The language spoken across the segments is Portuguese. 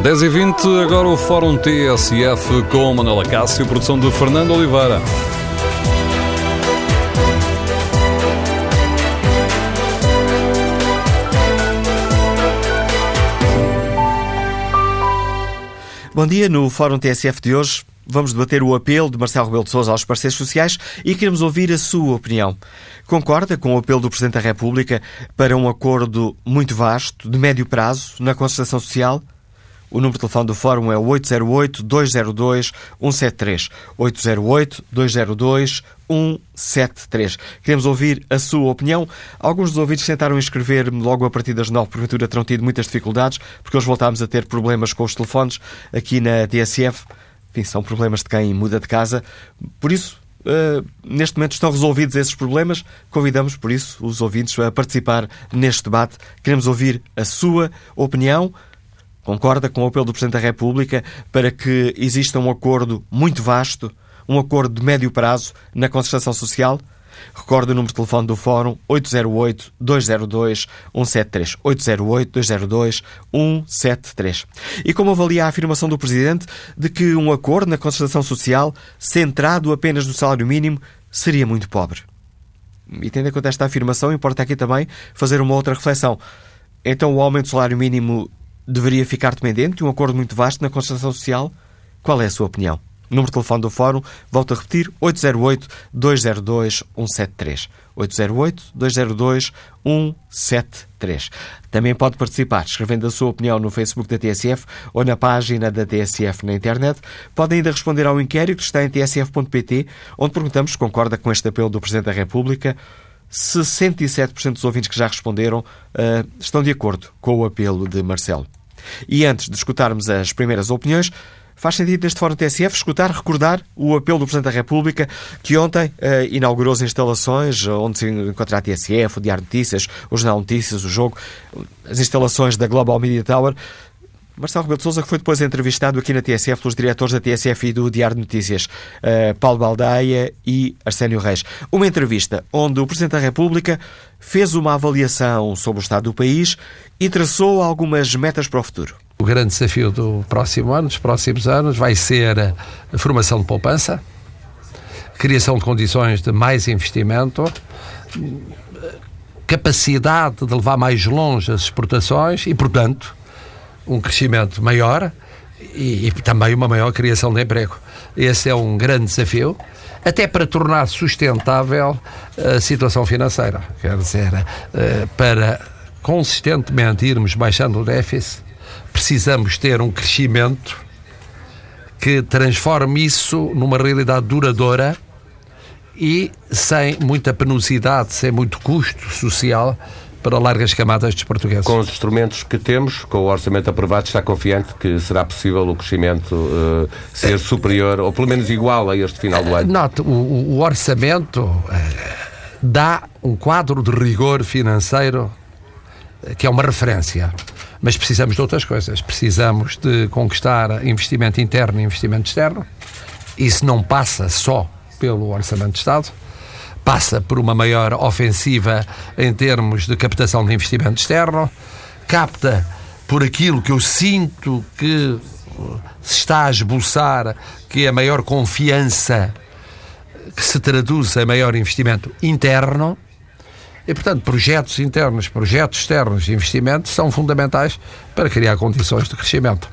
10 e 20 agora o Fórum TSF com Manuela Cássio, produção de Fernando Oliveira. Bom dia, no Fórum TSF de hoje vamos debater o apelo de Marcelo Rebelo de Sousa aos parceiros sociais e queremos ouvir a sua opinião. Concorda com o apelo do Presidente da República para um acordo muito vasto, de médio prazo, na concertação social? O número de telefone do Fórum é 808-202-173. 808-202-173. Queremos ouvir a sua opinião. Alguns dos ouvintes tentaram inscrever-me logo a partir das nove, porventura terão tido muitas dificuldades, porque hoje voltámos a ter problemas com os telefones aqui na TSF. Enfim, são problemas de quem muda de casa. Por isso, Uh, neste momento estão resolvidos esses problemas. Convidamos, por isso, os ouvintes a participar neste debate. Queremos ouvir a sua opinião. Concorda com o apelo do Presidente da República para que exista um acordo muito vasto, um acordo de médio prazo na concertação social? Recordo o número de telefone do Fórum 808-202-173. 808-202-173. E como avalia a afirmação do Presidente de que um acordo na concertação social, centrado apenas no salário mínimo, seria muito pobre? E tendo em conta esta afirmação, importa aqui também fazer uma outra reflexão. Então o aumento do salário mínimo deveria ficar dependente de um acordo muito vasto na concertação social? Qual é a sua opinião? Número de telefone do Fórum, volto a repetir, 808-202-173. 808-202-173. Também pode participar escrevendo a sua opinião no Facebook da TSF ou na página da TSF na internet. Pode ainda responder ao inquérito que está em tsf.pt, onde perguntamos se concorda com este apelo do Presidente da República. 67% dos ouvintes que já responderam uh, estão de acordo com o apelo de Marcelo. E antes de escutarmos as primeiras opiniões, faz sentido neste Fórum TSF escutar, recordar o apelo do Presidente da República que ontem uh, inaugurou as instalações onde se encontra a TSF, o Diário Notícias, o Jornal Notícias, o Jogo, as instalações da Global Media Tower. Marcelo Rebelo de Sousa, que foi depois entrevistado aqui na TSF pelos diretores da TSF e do Diário de Notícias, uh, Paulo Baldaia e Arsénio Reis. Uma entrevista onde o Presidente da República fez uma avaliação sobre o estado do país e traçou algumas metas para o futuro. O grande desafio do próximo ano, dos próximos anos, vai ser a formação de poupança, criação de condições de mais investimento, capacidade de levar mais longe as exportações e, portanto, um crescimento maior e, e, também uma maior criação de emprego. Esse é um grande desafio, até para tornar sustentável a situação financeira. Quer dizer, eh, para consistentemente irmos baixando o déficit, precisamos ter um crescimento que transforme isso numa realidade duradoura e sem muita penosidade, sem muito custo social para largas camadas dos portugueses. Com os instrumentos que temos, com o orçamento aprovado, está confiante que será possível o crescimento uh, ser superior, ou pelo menos igual a este final do ano? Note, o, o orçamento uh, dá um quadro de rigor financeiro que é uma referência. Mas precisamos de outras coisas. Precisamos de conquistar investimento interno e investimento externo. Isso não passa só pelo Orçamento de Estado passa por uma maior ofensiva em termos de captação de investimento externo, capta por aquilo que eu sinto que se está a esboçar, que é a maior confiança que se traduz em maior investimento interno. E, portanto, projetos internos, projetos externos de investimento são fundamentais para criar condições de crescimento.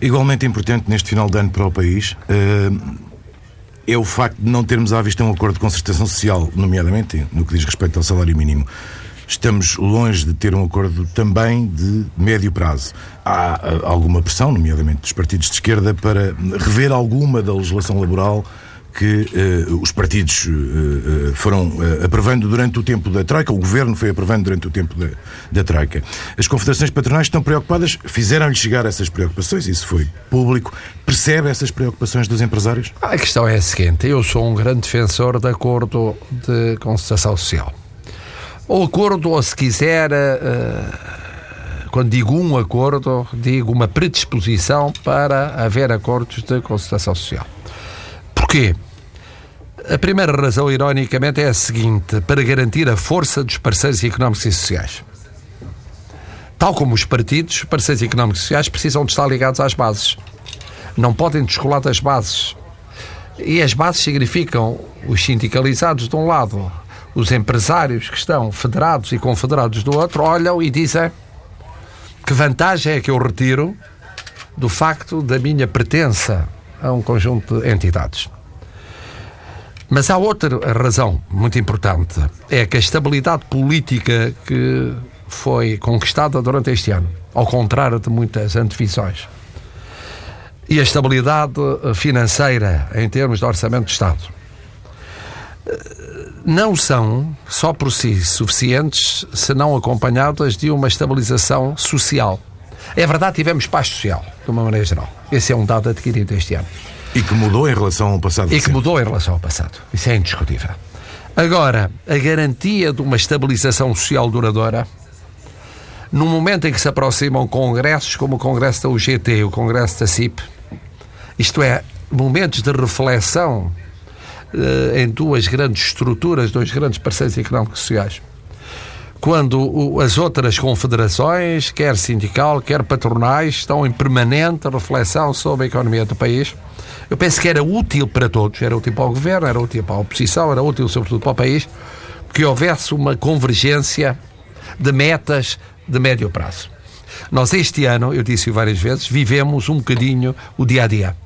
Igualmente importante neste final de ano para o país, uh é o facto de não termos à vista um acordo de concertação social, nomeadamente no que diz respeito ao salário mínimo. Estamos longe de ter um acordo também de médio prazo. Há ah, alguma pressão, nomeadamente dos partidos de esquerda, para rever alguma da legislação laboral que uh, os partidos uh, foram uh, aprovando durante o tempo da Troika, o governo foi aprovando durante o tempo da, da Troika. As confederações patronais estão preocupadas, fizeram-lhe chegar essas preocupações, isso foi público. Percebe essas preocupações dos empresários? A questão é a seguinte: eu sou um grande defensor de acordo de concertação social. O acordo, ou se quiser. quando digo um acordo, digo uma predisposição para haver acordos de concertação social. Porquê? A primeira razão, ironicamente, é a seguinte: para garantir a força dos parceiros económicos e sociais. tal como os partidos, parceiros económicos e sociais, precisam de estar ligados às bases. Não podem descolar das bases. E as bases significam os sindicalizados de um lado, os empresários que estão federados e confederados do outro, olham e dizem que vantagem é que eu retiro do facto da minha pertença a um conjunto de entidades. Mas há outra razão muito importante, é que a estabilidade política que foi conquistada durante este ano, ao contrário de muitas antevisões, e a estabilidade financeira em termos de orçamento de Estado, não são só por si suficientes se não acompanhadas de uma estabilização social. É verdade, tivemos paz social, de uma maneira geral. Esse é um dado adquirido este ano. E que mudou em relação ao passado. E que mudou em relação ao passado. Isso é indiscutível. Agora, a garantia de uma estabilização social duradoura, no momento em que se aproximam congressos como o Congresso da UGT, o Congresso da CIP, isto é, momentos de reflexão eh, em duas grandes estruturas, dois grandes parceiros económicos e sociais, quando as outras confederações, quer sindical, quer patronais, estão em permanente reflexão sobre a economia do país, eu penso que era útil para todos, era útil para o governo, era útil para a oposição, era útil sobretudo para o país, que houvesse uma convergência de metas de médio prazo. Nós este ano, eu disse várias vezes, vivemos um bocadinho o dia a dia.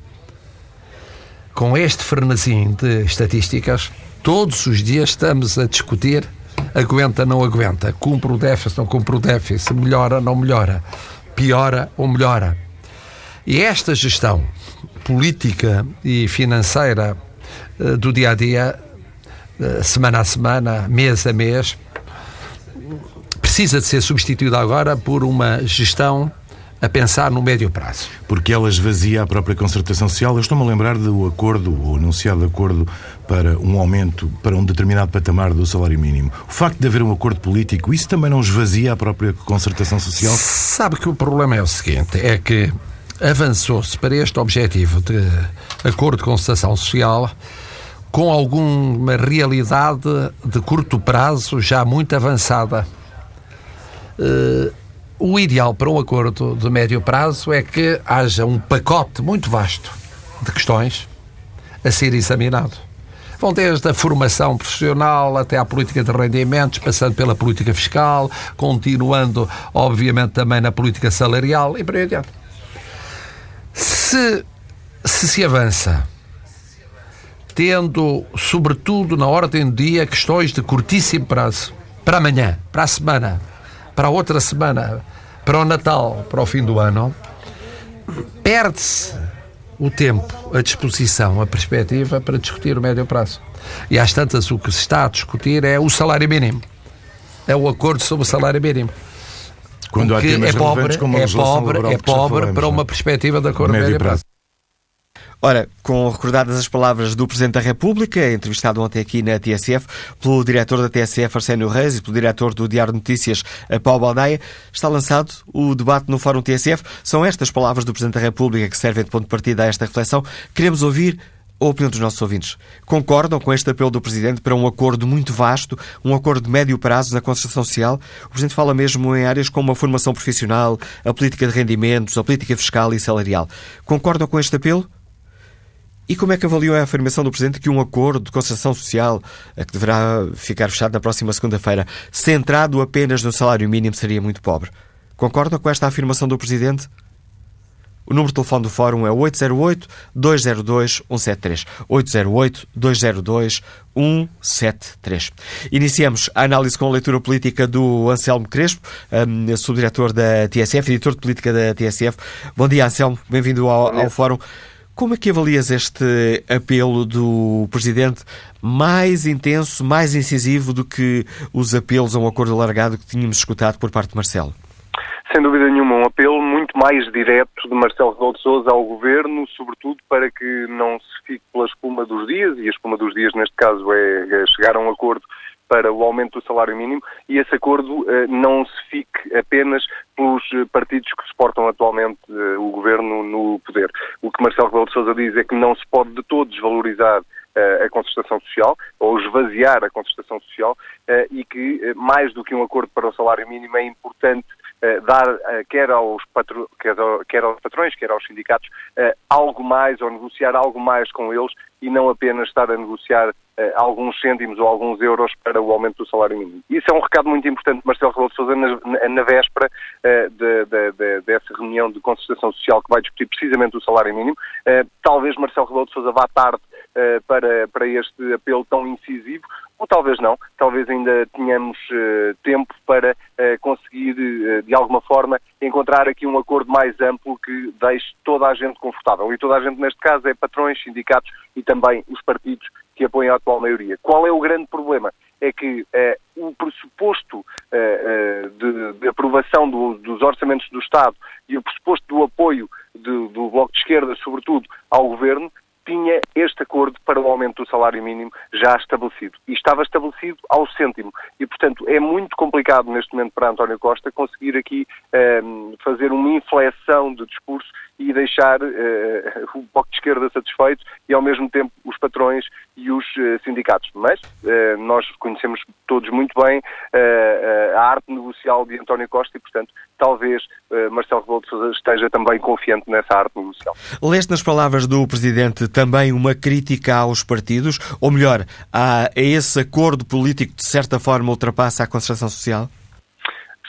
Com este frenesim de estatísticas, todos os dias estamos a discutir aguenta, não aguenta, cumpre o déficit, não cumpre o déficit, melhora, não melhora, piora ou melhora. E esta gestão política e financeira eh, do dia a dia, eh, semana a semana, mês a mês, precisa de ser substituída agora por uma gestão a pensar no médio prazo. Porque ela esvazia a própria concertação social. Eu estou-me a lembrar do acordo, o anunciado acordo para um aumento, para um determinado patamar do salário mínimo. O facto de haver um acordo político, isso também não esvazia a própria concertação social? Sabe que o problema é o seguinte, é que avançou-se para este objetivo de acordo de concertação social com alguma realidade de curto prazo já muito avançada. Uh, o ideal para um acordo de médio prazo é que haja um pacote muito vasto de questões a ser examinado. Vão desde a formação profissional até à política de rendimentos, passando pela política fiscal, continuando, obviamente, também na política salarial e por aí adiante. Se se, se avança tendo, sobretudo na ordem do dia, questões de curtíssimo prazo, para amanhã, para a semana, para a outra semana, para o Natal, para o fim do ano, perde-se o tempo, a disposição, a perspectiva para discutir o médio prazo. E às tantas o que se está a discutir é o salário mínimo. É o acordo sobre o salário mínimo. Quando há temas é pobre, como a é pobre, é pobre para uma perspectiva de acordo médio, médio prazo. Ora, com recordadas as palavras do Presidente da República, entrevistado ontem aqui na TSF, pelo diretor da TSF, Arsénio Reis, e pelo diretor do Diário de Notícias, Paulo Baldaia, está lançado o debate no Fórum TSF. São estas palavras do Presidente da República que servem de ponto de partida a esta reflexão. Queremos ouvir a opinião dos nossos ouvintes. Concordam com este apelo do Presidente para um acordo muito vasto, um acordo de médio prazo na concertação social? O Presidente fala mesmo em áreas como a formação profissional, a política de rendimentos, a política fiscal e salarial. Concordam com este apelo? E como é que avaliou a afirmação do Presidente que um acordo de concertação social, que deverá ficar fechado na próxima segunda-feira, centrado apenas no salário mínimo, seria muito pobre? Concordam com esta afirmação do Presidente? O número de telefone do Fórum é 808-202-173. 808-202-173. Iniciamos a análise com a leitura política do Anselmo Crespo, um, subdiretor da TSF, editor de política da TSF. Bom dia, Anselmo. Bem-vindo ao, ao Fórum. Como é que avalias este apelo do Presidente mais intenso, mais incisivo do que os apelos a um acordo alargado que tínhamos escutado por parte de Marcelo? Sem dúvida nenhuma, um apelo muito mais direto de Marcelo Rebelo de Sousa ao Governo, sobretudo para que não se fique pela espuma dos dias, e a espuma dos dias neste caso é, é chegar a um acordo para o aumento do salário mínimo e esse acordo uh, não se fique apenas pelos eh, partidos que suportam atualmente uh, o governo no poder. O que Marcelo Rebelo de Sousa diz é que não se pode de todo desvalorizar a concertação social ou esvaziar a concertação social e que mais do que um acordo para o salário mínimo é importante dar, quer aos, patro, quer aos patrões, quer aos sindicatos, algo mais ou negociar algo mais com eles e não apenas estar a negociar alguns cêntimos ou alguns euros para o aumento do salário mínimo. Isso é um recado muito importante, Marcelo Rebelo de Sousa, na, na véspera de, de, de, dessa reunião de concertação social que vai discutir precisamente o salário mínimo. talvez Marcelo Rebelo de Sousa vá tarde para, para este apelo tão incisivo, ou talvez não, talvez ainda tenhamos uh, tempo para uh, conseguir, uh, de alguma forma, encontrar aqui um acordo mais amplo que deixe toda a gente confortável. E toda a gente, neste caso, é patrões, sindicatos e também os partidos que apoiam a atual maioria. Qual é o grande problema? É que o pressuposto de, de, aprovação do, dos orçamentos do Estado e o pressuposto do apoio do, do Bloco de Esquerda, sobretudo, ao Governo, tinha este acordo para o aumento do salário mínimo já estabelecido. E estava estabelecido ao cêntimo. E, portanto, é muito complicado neste momento para António Costa conseguir aqui um, ehm, fazer uma inflexão de discurso e deixar uh, o Bloco de Esquerda satisfeito e, ao mesmo tempo, os patrões e os uh, sindicatos. Mas uh, nós conhecemos todos muito bem a arte negocial de António Costa e, portanto, talvez Marcelo Rebelo de Sousa esteja também confiante nessa arte negocial. Leste nas palavras do Presidente também uma crítica aos partidos, ou melhor, a, esse acordo político que, de certa forma, ultrapassa a concertação social?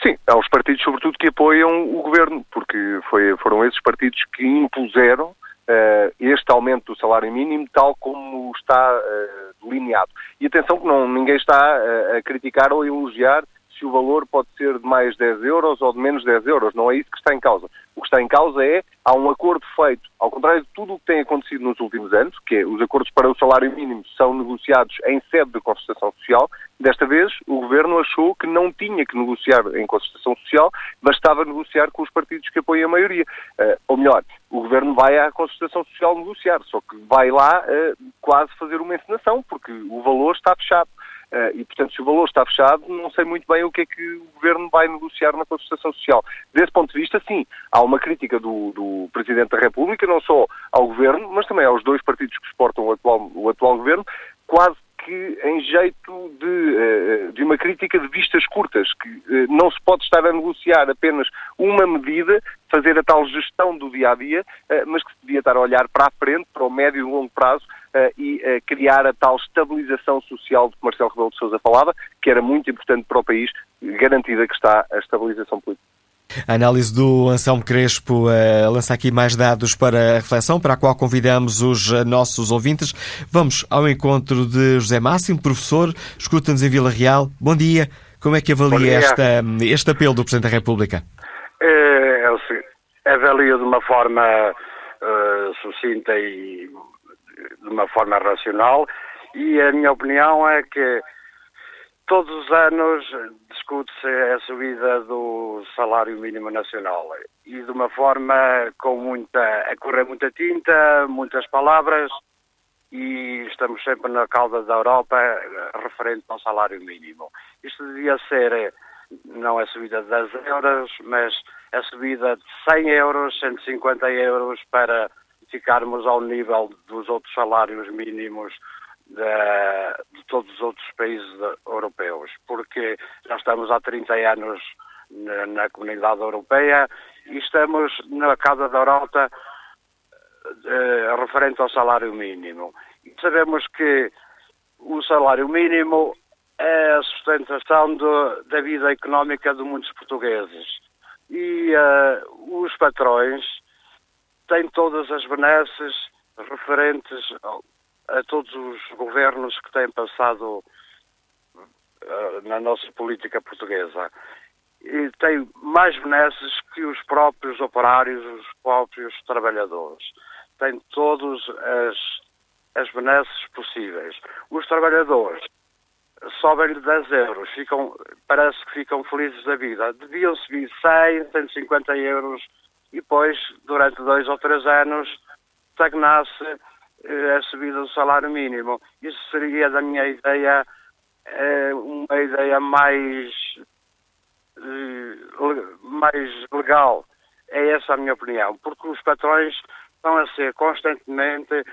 Sim, aos partidos, sobretudo, que apoiam o governo, porque foi, foram esses partidos que impuseram uh, este aumento do salário mínimo, tal como está uh, delineado. E atenção que não, ninguém está uh, a criticar ou a elogiar se o valor pode ser de mais 10 euros ou de menos 10 euros. Não é isso que está em causa. O que está em causa é, há um acordo feito, ao contrário de tudo o que tem acontecido nos últimos anos, que é os acordos para o salário mínimo são negociados em sede de concertação social, desta vez o Governo achou que não tinha que negociar em concertação social, bastava negociar com os partidos que apoiam a maioria. Uh, ou melhor, o Governo vai à concertação social negociar, só que vai lá uh, quase fazer uma encenação, porque o valor está fechado. Uh, e, portanto, se o valor está fechado, não sei muito bem o que é que o Governo vai negociar na concertação social. Desse ponto de vista, sim, há uma crítica do, do Presidente da República, não só ao Governo, mas também aos dois partidos que suportam o atual, o atual Governo, quase que em jeito de, eh, de uma crítica de vistas curtas, que eh, não se pode estar a negociar apenas uma medida, fazer a tal gestão do dia a dia, mas que se devia estar a olhar para a frente, para o médio e longo prazo, e criar a tal estabilização social de que Marcelo Rebelo de Sousa falava, que era muito importante para o país, garantida que está a estabilização política. A análise do Anselmo Crespo uh, lança aqui mais dados para a reflexão, para a qual convidamos os nossos ouvintes. Vamos ao encontro de José Máximo, professor, escuta-nos em Vila Real. Bom dia. Como é que avalia esta, este apelo do Presidente da República? É, é, avalio de uma forma uh, sucinta e de uma forma racional e a minha opinião é que todos os anos discute-se a subida do salário mínimo nacional e de uma forma com muita, a correr muita tinta, muitas palavras e estamos sempre na cauda da Europa referente ao salário mínimo. Isto devia ser não a subida de 10 euros, mas a subida de 100 euros, 150 euros para ficarmos ao nível dos outros salários mínimos de, todos os outros países europeus, porque já estamos há 30 anos na, na comunidade europeia e estamos na Casa da Europa eh, referente ao salário mínimo. E sabemos que o salário mínimo é a sustentação do, da vida económica de muitos portugueses. E uh, os patrões têm todas as benesses referentes a todos os governos que têm passado uh, na nossa política portuguesa. E tem mais benesses que os próprios operários, os próprios trabalhadores. Tem todas as, as benesses possíveis. Os trabalhadores sobem-lhe 10 euros, ficam, parece que ficam felizes da vida. Deviam subir 100, 150 euros e depois, durante dois ou três anos, estagnasse a subida do salário mínimo. Isso seria, da minha ideia, eh, uma ideia mais, eh, mais legal. É essa a minha opinião, porque os patrões estão a ser constantemente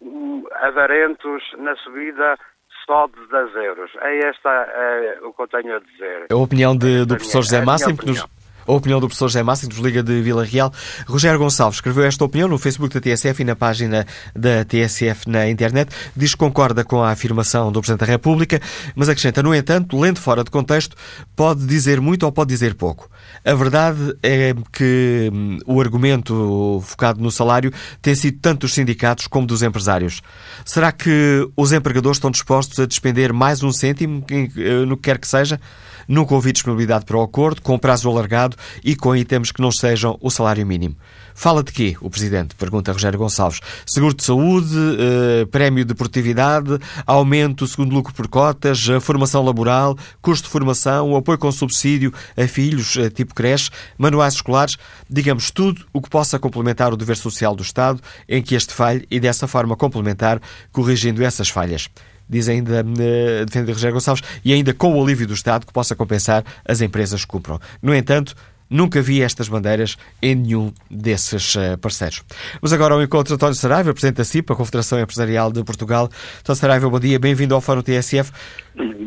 hum, avarentos na subida só de 10 euros. É esta é, o que eu tenho a dizer. A opinião de, do professor José Máximo, que nos, a opinião do professor José Máximo, dos Liga de Vila Real. Rogério Gonçalves escreveu esta opinião no Facebook da TSF e na página da TSF na internet. Diz que concorda com a afirmação do Presidente da República, mas acrescenta, no entanto, lendo fora de contexto, pode dizer muito ou pode dizer pouco. A verdade é que hum, o argumento focado no salário tem sido tanto dos sindicatos como dos empresários. Será que os empregadores estão dispostos a despender mais um cêntimo, eh, no que quer que seja? Nunca houve disponibilidade para o acordo, com prazo alargado e com itens que não sejam o salário mínimo. Fala de quê, o Presidente? Pergunta Rogério Gonçalves. Seguro de saúde, eh, prémio de produtividade, aumento segundo lucro por cotas, formação laboral, custo de formação, apoio com subsídio a filhos, eh, tipo creche, manuais escolares, digamos tudo o que possa complementar o dever social do Estado em que este falhe e dessa forma complementar, corrigindo essas falhas diz ainda, uh, defende Rogério Gonçalves, e ainda com o alívio do Estado que possa compensar as empresas que cumpram. No entanto, Nunca vi estas bandeiras em nenhum desses uh, parceiros. Mas agora ao encontro de António Saraiva, Presidente da CIPA, Confederação Empresarial de Portugal. António Saraiva, bom dia, bem-vindo ao Fórum TSF.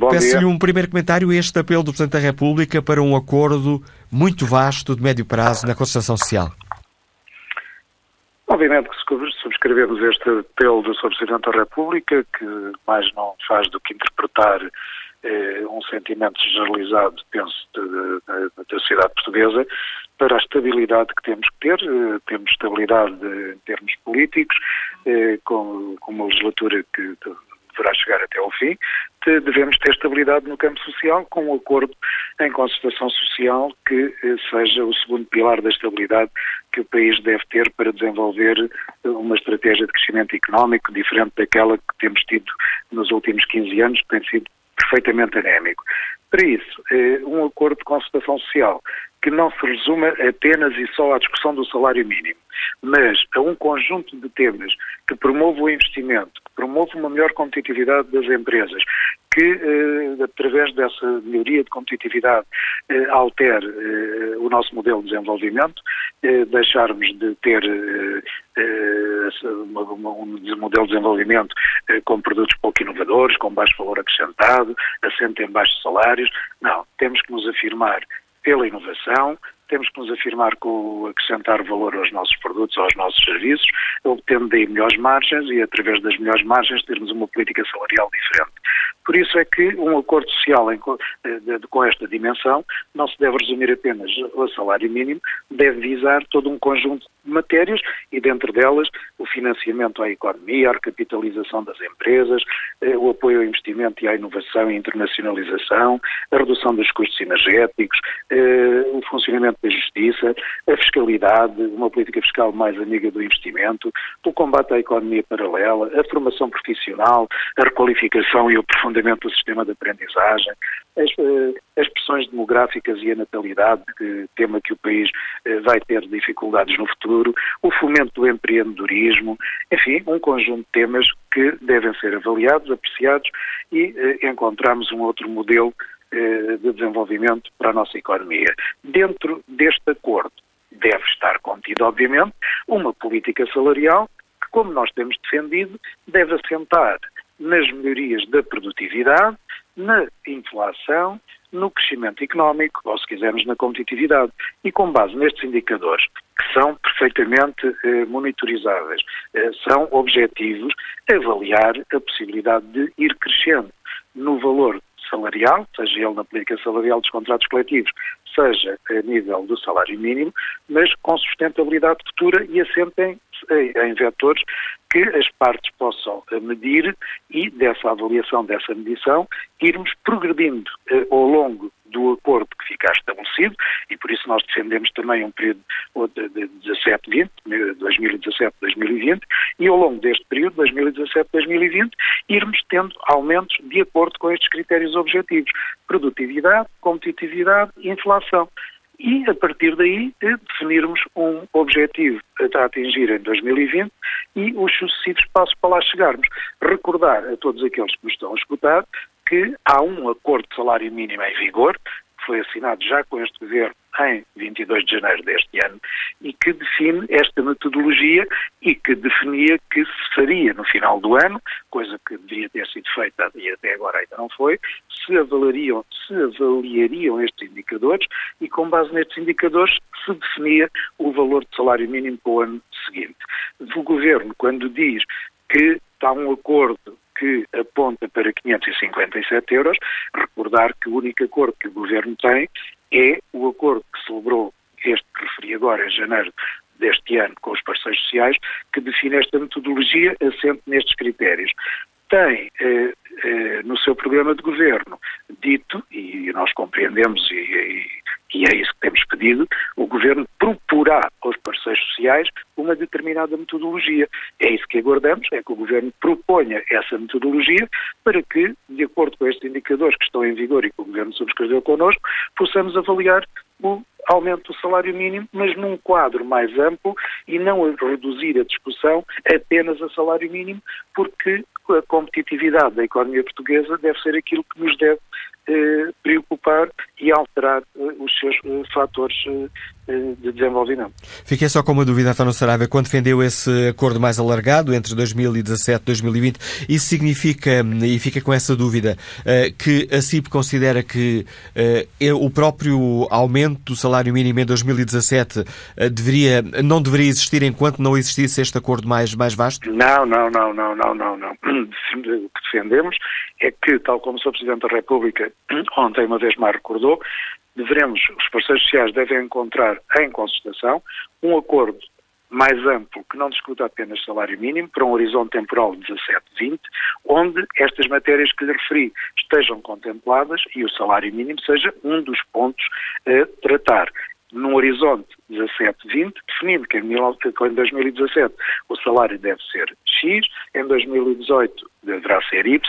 Peço-lhe um primeiro comentário este apelo do Presidente da República para um acordo muito vasto de médio prazo na Constituição Social. Obviamente que subscrevemos este apelo do Sr. Presidente da República, que mais não faz do que interpretar eh, um sentimento generalizado, penso, da sociedade portuguesa, para a estabilidade que temos que ter. Eh, temos estabilidade em termos políticos, eh, com, com uma legislatura que deverá chegar até ao fim, devemos ter estabilidade no campo social com um acordo em concertação social que seja o segundo pilar da estabilidade que o país deve ter para desenvolver uma estratégia de crescimento económico diferente daquela que temos tido nos últimos 15 anos, que tem sido perfeitamente anémico. Para isso, eh, um acordo de concertação social que não se resuma apenas e só à discussão do salário mínimo, mas a um conjunto de temas que promove o investimento, que promove uma melhor competitividade das empresas, que, eh, através dessa melhoria de competitividade, eh, altere eh, o nosso modelo de desenvolvimento, deixarmos de ter um modelo de desenvolvimento com produtos pouco inovadores, com baixo valor acrescentado, assente em baixos salários. Não, temos que nos afirmar pela inovação, temos que nos afirmar com acrescentar valor aos nossos produtos, aos nossos serviços, obtendo daí melhores margens e, através das melhores margens, termos uma política salarial diferente. Por isso é que um acordo social em, de, com esta dimensão não se deve resumir apenas ao salário mínimo, deve visar todo um conjunto de matérias e, dentro delas, o financiamento à economia, a recapitalização das empresas, eh, o apoio ao investimento e à inovação e internacionalização, a redução dos custos energéticos, eh, o funcionamento da justiça, a fiscalidade, uma política fiscal mais amiga do investimento, o combate à economia paralela, a formação profissional, a requalificação e o aprofundamento do sistema de aprendizagem, as, eh, as pressões demográficas e a natalidade, tema que o país eh, vai ter dificuldades no futuro, o fomento do empreendedorismo, enfim, um conjunto de temas que devem ser avaliados, apreciados e eh, encontramos um outro modelo de desenvolvimento para a nossa economia. Dentro deste acordo deve estar contido, obviamente, uma política salarial que, como nós temos defendido, deve assentar nas melhorias da produtividade, na inflação, no crescimento económico, ou se quisermos, na competitividade. E com base nestes indicadores, que são perfeitamente eh, monitorizáveis, eh, são objetivos avaliar a possibilidade de ir crescendo no valor salarial, seja ele na política salarial dos contratos coletivos, seja a nível do salário mínimo, mas com sustentabilidade futura e assentem em vetores que as partes possam medir e dessa avaliação, dessa medição, irmos progredindo eh, ao longo do acordo que ficar estabelecido e por isso nós defendemos também um período de 17-20, 2017-2020 e ao longo deste período, 2017-2020, irmos tendo aumentos de acordo com estes critérios objetivos, produtividade, competitividade e inflação e, a partir daí, definirmos um objetivo a atingir em 2020 e os sucessivos passos para lá chegarmos. Recordar a todos aqueles que nos estão a escutar que há um acordo de salário mínimo em vigor, que foi assinado já com este governo em 22 de janeiro deste ano e que define esta metodologia e que definia que se faria no final do ano, coisa que deveria ter sido feita e até agora ainda não foi, se avaliariam, se avaliariam estes indicadores e com base nestes indicadores se definia o valor de salário mínimo para o ano seguinte. O Governo, quando diz que está um acordo que aponta para 557 euros, recordar que o único acordo que o Governo tem é o acordo que celebrou este que referi agora, em janeiro deste ano, com os parceiros sociais, que define esta metodologia assente nestes critérios. Tem eh, eh, no seu programa de governo dito, e nós compreendemos e, e, e é isso que temos pedido, o Governo proporá aos parceiros sociais uma determinada metodologia. É isso que aguardamos, é que o Governo proponha essa metodologia para que, de acordo com estes indicadores que estão em vigor e que o Governo subscreveu connosco, possamos avaliar o aumento do salário mínimo, mas num quadro mais amplo e não reduzir a discussão apenas a salário mínimo, porque a competitividade da economia portuguesa deve ser aquilo que nos deve preocupar e alterar eh, os seus eh, fatores de desenvolvimento. Fiquei só com uma dúvida, António Saraiva, quando defendeu esse acordo mais alargado entre 2017 e 2020, isso significa, e fica com essa dúvida, que a CIP considera que o próprio aumento do salário mínimo em 2017 deveria, não deveria existir enquanto não existisse este acordo mais, mais vasto? Não, não, não, não, não, não, não. O que defendemos é que, tal como o Sr. Presidente da República ontem uma vez mais recordou, devemos, os parceiros sociais devem encontrar em consultação um acordo mais amplo que não discuta apenas salário mínimo para um horizonte temporal de 17-20, onde estas matérias que lhe referi estejam contempladas e o salário mínimo seja um dos pontos a tratar num horizonte 17-20, definindo que em 2017 o salário deve ser X, em 2018 deverá ser Y,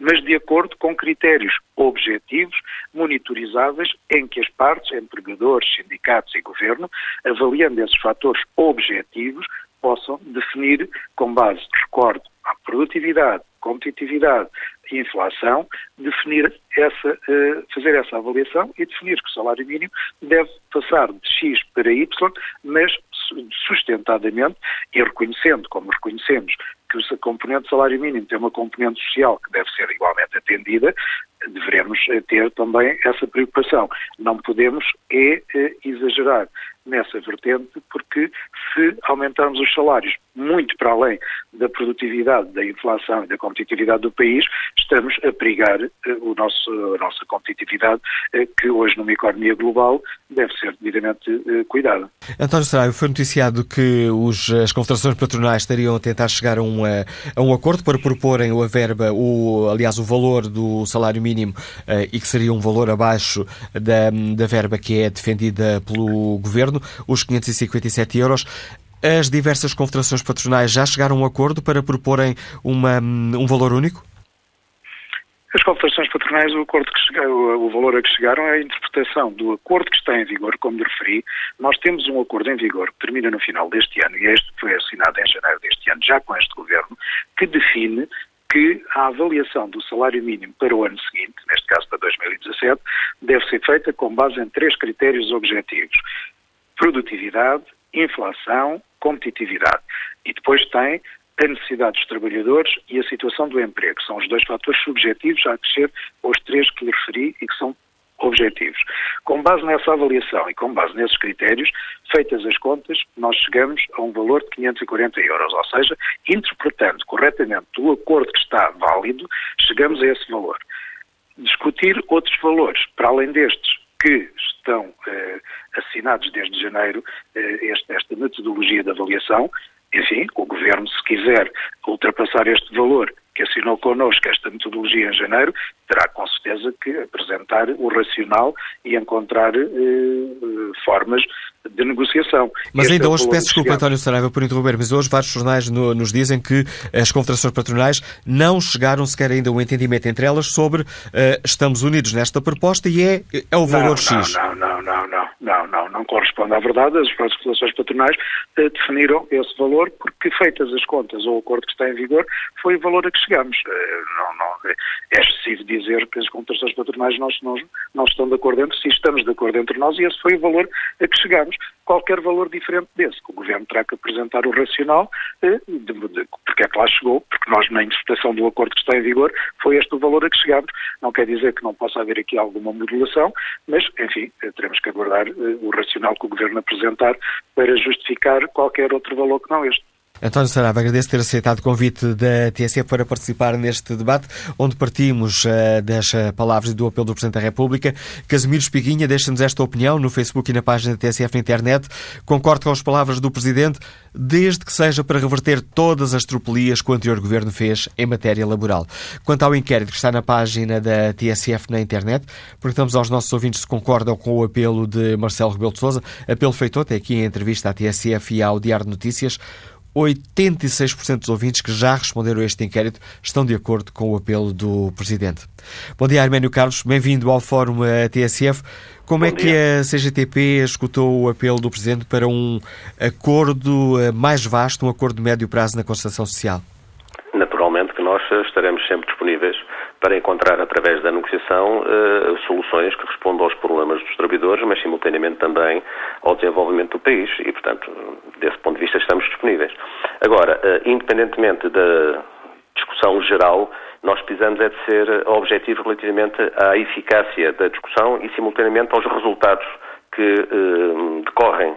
mas de acordo com critérios objetivos, monitorizáveis, em que as partes, empregadores, sindicatos e governo, avaliando esses fatores objetivos, possam definir, com base, recordo, a produtividade, competitividade inflação, definir essa, eh, fazer essa avaliação e definir que o salário mínimo deve passar de X para Y, mas sustentadamente e reconhecendo, como reconhecemos, que o componente salário mínimo tem uma componente social que deve ser igualmente atendida, devemos eh, ter também essa preocupação. Não podemos é, é exagerar nessa vertente, porque se aumentarmos os salários muito para além da produtividade, da inflação e da competitividade do país, estamos a perigar uh, o nosso, a nossa competitividade, uh, que hoje numa economia global deve ser devidamente uh, cuidada. António Saraiva, foi noticiado que os, as confederações patronais estariam a tentar chegar a um, a um acordo para proporem a verba, o, aliás, o valor do salário mínimo e que seria um valor abaixo da, da verba que é defendida pelo Governo, os 557 euros. As diversas confederações patronais já chegaram a um acordo para proporem uma, um valor único? As confederações patronais, o, acordo que o valor a que chegaram é a interpretação do acordo que está em vigor, como lhe referi. Nós temos um acordo em vigor que termina no final deste ano, e este foi assinado em janeiro deste ano, já com este governo, que define que a avaliação do salário mínimo para o ano seguinte, neste caso para 2017, deve ser feita com base em três critérios objetivos: produtividade, inflação, competitividade. E depois tem a necessidade dos trabalhadores e a situação do emprego. São os dois fatores subjetivos a acrescer aos três que lhe referi e que são objetivos. Com base nessa avaliação e com base nesses critérios, feitas as contas, nós chegamos a um valor de 540 euros, ou seja, interpretando corretamente o acordo que está válido, chegamos a esse valor. Discutir outros valores, para além destes, que estão eh, assinados desde janeiro, eh, esta metodologia de avaliação. Enfim, o Governo, se quiser ultrapassar este valor que assinou connosco esta metodologia em janeiro, terá com certeza que apresentar o racional e encontrar eh, formas de negociação. Mas ainda é hoje, peço desculpa, António Saraiva, por interromper, mas hoje vários jornais no, nos dizem que as confederações patronais não chegaram sequer ainda a um entendimento entre elas sobre uh, estamos unidos nesta proposta e é, é o valor não, X. Não, não, não, não, Não, corresponde à verdade. As próprias relações patronais eh, definiram esse valor porque, feitas as contas ou o acordo que está em vigor, foi o valor a que chegamos. Eh, não, não, é excessivo dizer que as contratações patronais não, não, não estão de acordo entre si, estamos de acordo entre nós e esse foi o valor a que chegamos. Qualquer valor diferente desse, que o Governo terá que apresentar o racional, eh, de, de, porque é que lá chegou, porque nós, na interpretação do acordo que está em vigor, foi este o valor a que chegamos. Não quer dizer que não possa haver aqui alguma modulação, mas, enfim, teremos que aguardar o racional que o Governo apresentar para justificar qualquer outro valor que não este. António Saraiva, agradeço ter aceitado o convite da TSF para participar neste debate, onde partimos uh, das eh, palavras e do apelo do Presidente da República. Casimiro Espiguinha deixa-nos esta opinião no Facebook e na página da TSF na internet. Concordo com as palavras do Presidente, desde que seja para reverter todas as tropelias que o anterior Governo fez em matéria laboral. Quanto ao inquérito que está na página da TSF na internet, perguntamos aos nossos ouvintes se concordam com o apelo de Marcelo Rebelo de Sousa, apelo feito até aqui em entrevista à TSF e ao Diário de Notícias. 86% dos ouvintes que já responderam a este inquérito estão de acordo com o apelo do Presidente. Bom dia, Arménio Carlos. Bem-vindo ao Fórum TSF. Como Bom é que dia. a CGTP escutou o apelo do Presidente para um acordo eh, mais vasto, um acordo de médio prazo na Constituição Social? Naturalmente que nós estaremos sempre disponíveis para encontrar, através da negociação, uh, soluções que respondam aos problemas dos trabalhadores, mas simultaneamente também ao desenvolvimento do país e, portanto, desse ponto de vista estamos disponíveis. Agora, uh, independentemente da discussão geral, nós precisamos é de ser objetivos relativamente à eficácia da discussão e, simultaneamente, aos resultados que uh, decorrem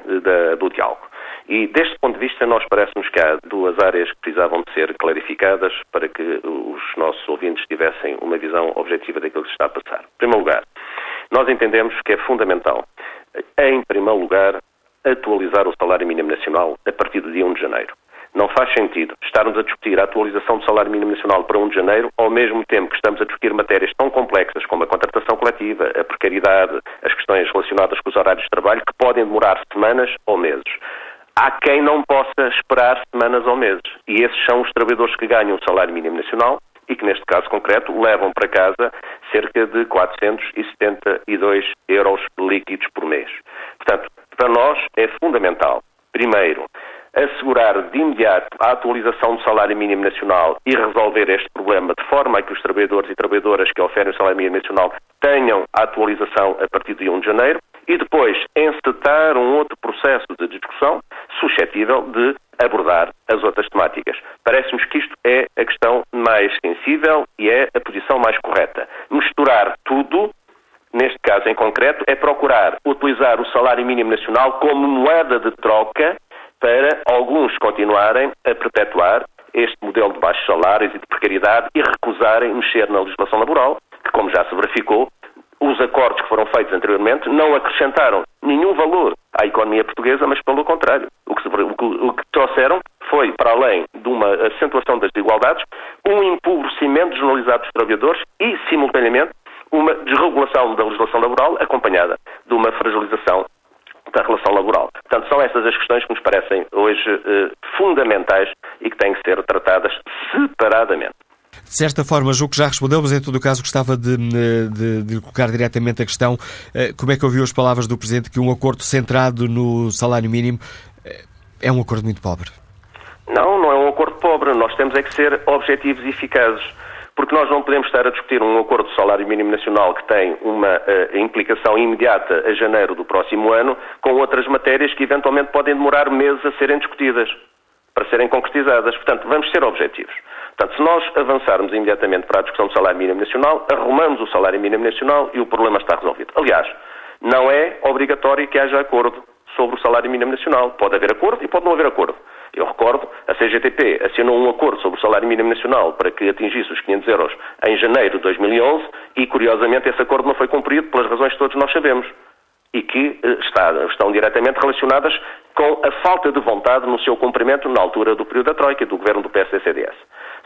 do diálogo. E deste ponto de vista, nós parece-nos que há duas áreas que precisavam de ser clarificadas para que os nossos ouvintes tivessem uma visão objetiva daquilo que se está a passar. Em primeiro lugar, nós entendemos que é fundamental, em primeiro lugar, atualizar o salário mínimo nacional a partir do dia 1 de janeiro. Não faz sentido estarmos a discutir a atualização do salário mínimo nacional para 1 de janeiro, ao mesmo tempo que estamos a discutir matérias tão complexas como a contratação coletiva, a precariedade, as questões relacionadas com os horários de trabalho, que podem demorar semanas ou meses há quem não possa esperar semanas ou meses. E esses são os trabalhadores que ganham o salário mínimo nacional e que, neste caso concreto, levam para casa cerca de 472 euros líquidos por mês. Portanto, para nós é fundamental, primeiro, assegurar de imediato a atualização do salário mínimo nacional e resolver este problema de forma a que os trabalhadores e trabalhadoras que oferem o salário mínimo nacional tenham a atualização a partir de 1 de janeiro e depois encetar um outro processo de discussão suscetível de abordar as outras temáticas. Parece-nos que isto é a questão mais sensível e é a posição mais correta. Misturar tudo, neste caso em concreto, é procurar utilizar o salário mínimo nacional como moeda de troca para alguns continuarem a perpetuar este modelo de baixos salários e de precariedade e recusarem mexer na legislação laboral, que, como já se verificou, os acordos que foram feitos anteriormente não acrescentaram nenhum valor à economia portuguesa, mas pelo contrário. O que, se, o que, o que trouxeram foi, para além de uma acentuação das desigualdades, um empobrecimento generalizado dos trabalhadores e, simultaneamente, uma desregulação da legislação laboral acompanhada de uma fragilização da relação laboral. Portanto, são essas as questões que nos parecem hoje eh, fundamentais e que têm que ser tratadas separadamente. De certa forma, julgo que já respondeu, mas em todo o caso gostava de, de, de, colocar diretamente a questão eh, como é que ouviu as palavras do Presidente que um acordo centrado no salário mínimo eh, é um acordo muito pobre? Não, não é um acordo pobre. Nós temos é que ser objetivos e eficazes porque nós não podemos estar a discutir um acordo de salário mínimo nacional que tem uma uh, implicação imediata a janeiro do próximo ano, com outras matérias que eventualmente podem demorar meses a serem discutidas, para serem concretizadas. Portanto, vamos ser objetivos. Portanto, se nós avançarmos imediatamente para a discussão do salário mínimo nacional, arrumamos o salário mínimo nacional e o problema está resolvido. Aliás, não é obrigatório que haja acordo sobre o salário mínimo nacional. Pode haver acordo e pode não haver acordo. Eu recordo, a CGTP assinou um acordo sobre o salário mínimo nacional para que atingisse os 500 euros em janeiro de 2011 e, curiosamente, esse acordo não foi cumprido pelas razões que todos nós sabemos e que eh, está, estão diretamente relacionadas com a falta de vontade no seu cumprimento na altura do período da Troika do governo do PSD-CDS.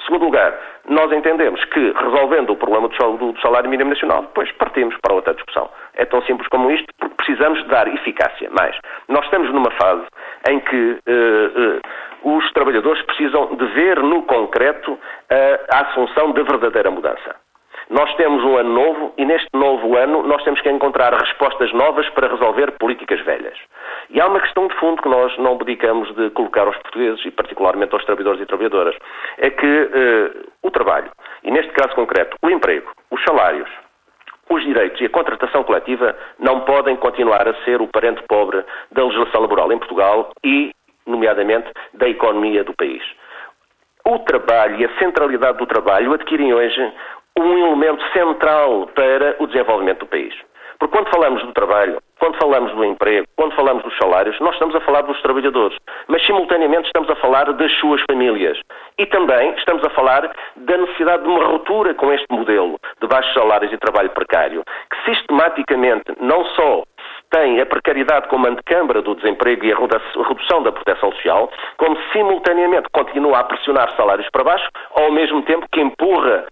Segundo lugar, nós entendemos que, resolvendo o problema do salário mínimo nacional, depois partimos para outra discussão. É tão simples como isto, porque precisamos dar eficácia. Mas nós estamos numa fase em que uh, uh, os trabalhadores precisam de ver no concreto a, a assunção da verdadeira mudança. Nós temos um ano novo e neste novo ano nós temos que encontrar respostas novas para resolver políticas velhas. E há uma questão de fundo que nós não dedicamos de colocar aos portugueses e particularmente aos trabalhadores e trabalhadoras. É que uh, o trabalho, e neste caso concreto, o emprego, os salários, os direitos e a contratação coletiva não podem continuar a ser o parente pobre da legislação laboral em Portugal e, nomeadamente, da economia do país. O trabalho e a centralidade do trabalho adquirem hoje um elemento central para o desenvolvimento do país. Porque quando falamos do trabalho, quando falamos do emprego, quando falamos dos salários, nós estamos a falar dos trabalhadores, mas simultaneamente estamos a falar das suas famílias. E também estamos a falar da necessidade de uma ruptura com este modelo de baixos salários e trabalho precário, que sistematicamente não só tem a precariedade como antecâmara do desemprego e a redução da proteção social, como simultaneamente continua a pressionar salários para baixo, ao mesmo tempo que empurra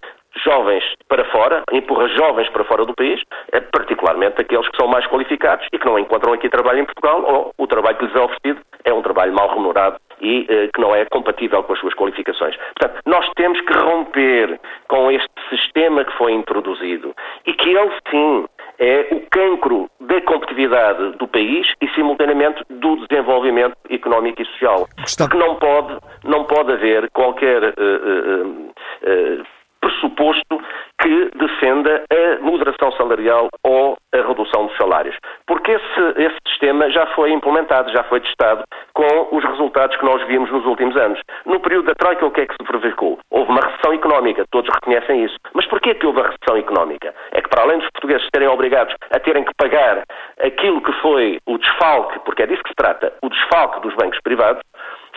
jovens para fora, empurra jovens para fora do país, é particularmente aqueles que são mais qualificados e que não encontram aqui trabalho em Portugal ou o trabalho que lhes é oferecido é um trabalho mal remunerado e eh, que não é compatível com as suas qualificações. Portanto, nós temos que romper com este sistema que foi introduzido e que ele sim é o cancro da competitividade do país e simultaneamente do desenvolvimento económico e social. Porque não pode, não pode haver qualquer uh, uh, uh, pressuposto que defenda a moderação salarial ou a redução dos salários. Porque esse, esse sistema já foi implementado, já foi testado com os resultados que nós vimos nos últimos anos. No período da Troika, o que é que se verificou? Houve uma recessão económica, todos reconhecem isso. Mas porquê que houve a recessão económica? É que para além dos portugueses serem obrigados a terem que pagar aquilo que foi o desfalque, porque é disso que se trata, o desfalque dos bancos privados,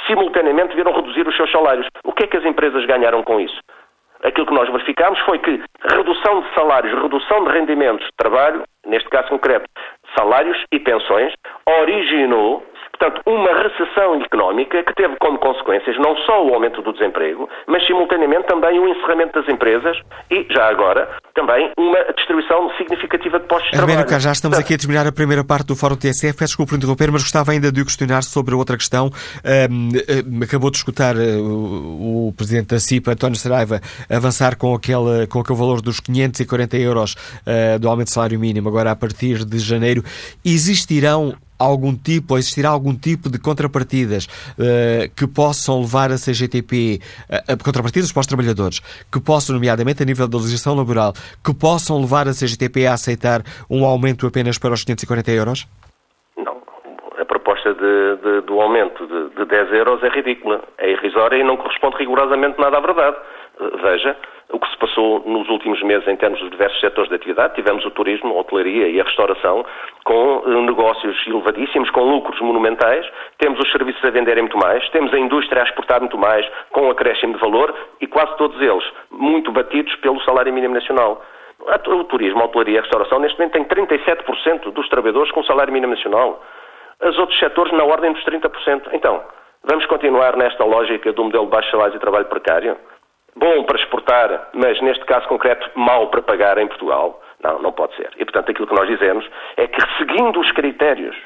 simultaneamente viram reduzir os seus salários. O que é que as empresas ganharam com isso? Aquilo que nós verificámos foi que redução de salários, redução de rendimentos de trabalho, neste caso concreto, salários e pensões, originou Portanto, uma recessão económica que teve como consequências não só o aumento do desemprego, mas simultaneamente também o encerramento das empresas e, já agora, também uma distribuição significativa de postos de trabalho. já estamos aqui a terminar a primeira parte do Fórum TSF. Peço desculpa por interromper, mas gostava ainda de o questionar sobre outra questão. Um, acabou de escutar uh, o, o Presidente da CIPA, António Saraiva, avançar com aquele, com aquele valor dos 540 euros uh, do aumento do salário mínimo, agora a partir de janeiro. Existirão algum tipo, ou existirá algum tipo de contrapartidas uh, que possam levar a CGTP, uh, contrapartidas para os trabalhadores, que possam, nomeadamente a nível da legislação laboral, que possam levar a CGTP a aceitar um aumento apenas para os 540 euros? Não. A proposta de, de, do aumento de, de 10 euros é ridícula, é irrisória e não corresponde rigorosamente nada à verdade. Veja, o que se passou nos últimos meses em termos dos diversos setores de atividade. Tivemos o turismo, a hotelaria e a restauração com eh, negócios elevadíssimos, com lucros monumentais. Temos os serviços a venderem muito mais. Temos a indústria a exportar muito mais, com um acréscimo de valor e quase todos eles muito batidos pelo salário mínimo nacional. O turismo, a hotelaria e a restauração neste momento tem 37% dos trabalhadores com salário mínimo nacional. Os outros setores na ordem dos 30%. Então, vamos continuar nesta lógica do modelo de baixos salários e trabalho precário? Bom para exportar, mas neste caso concreto mau para pagar em Portugal. Não, não pode ser. E, portanto, aquilo que nós dizemos é que, seguindo os critérios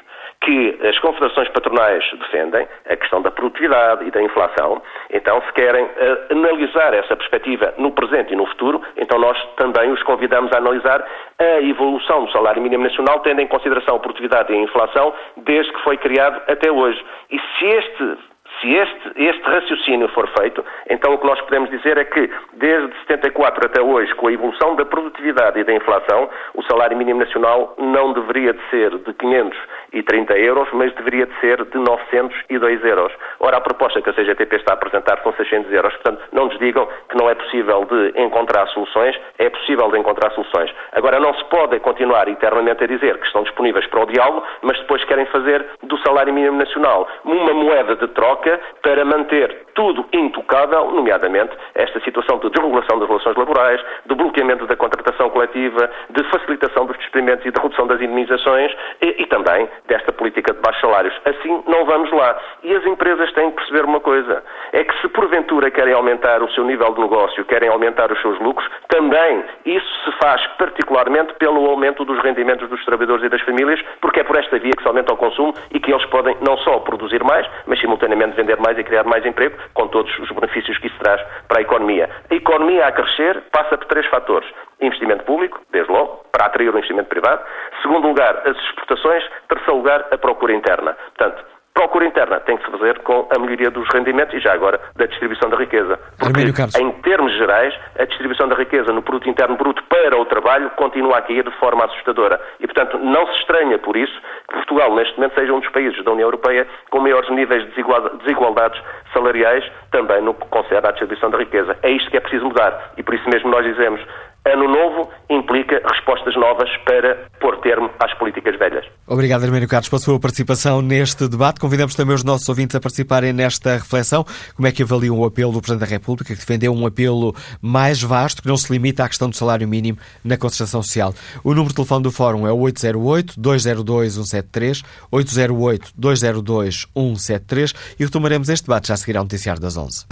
que as confederações patronais defendem, a questão da produtividade e da inflação, então, se querem uh, analisar essa perspectiva no presente e no futuro, então nós também os convidamos a analisar a evolução do salário mínimo nacional, tendo em consideração a produtividade e a inflação, desde que foi criado até hoje. E se este se este, este raciocínio for feito, então o que nós podemos dizer é que, desde 74 até hoje, com a evolução da produtividade e da inflação, o salário mínimo nacional não deveria de ser de 530 euros, mas deveria de ser de 902 euros. Ora, a proposta que a CGTP está a apresentar são 600 euros. Portanto, não nos digam que não é possível de encontrar soluções, é possível de encontrar soluções. Agora, não se pode continuar eternamente a dizer que estão disponíveis para o diálogo, mas depois querem fazer do salário mínimo nacional uma moeda de troca para manter tudo intocável, nomeadamente esta situação de desregulação das relações laborais, de bloqueamento da contratação coletiva, de facilitação dos despedimentos e de redução das indemnizações e, e, também desta política de baixos salários. Assim não vamos lá. E as empresas têm que perceber uma coisa: é que se porventura querem aumentar o seu nível de negócio, querem aumentar os seus lucros, também isso se faz particularmente pelo aumento dos rendimentos dos trabalhadores e das famílias, porque é por esta via que se aumenta o consumo e que eles podem não só produzir mais, mas simultaneamente vender mais e criar mais emprego, com todos os benefícios que isso traz para a economia. A economia a crescer passa por três fatores. Investimento público, desde logo, para atrair o investimento privado. Segundo lugar, as exportações. Terceiro lugar, a procura interna. Portanto, procura interna tem que se fazer com a melhoria dos rendimentos e já agora da distribuição da riqueza. Porque, em termos gerais, a distribuição da riqueza no produto interno bruto para o trabalho continua a cair de forma assustadora. E, portanto, não se estranha por isso que Portugal, neste momento, seja um dos países da União Europeia com maiores níveis de desigualdades salariais, também no que concerne à distribuição da riqueza. É isto que é preciso mudar. E por isso mesmo nós dizemos Ano novo implica respostas novas para pôr termo às políticas velhas. Obrigado, Hermínio Carlos, pela sua participação neste debate. Convidamos também os nossos ouvintes a participarem nesta reflexão. Como é que avaliam o apelo do Presidente da República, que defendeu um apelo mais vasto, que não se limita à questão do salário mínimo na concertação social? O número de telefone do Fórum é o 808-202-173, 808-202-173 e retomaremos este debate já a seguir ao noticiário das 11.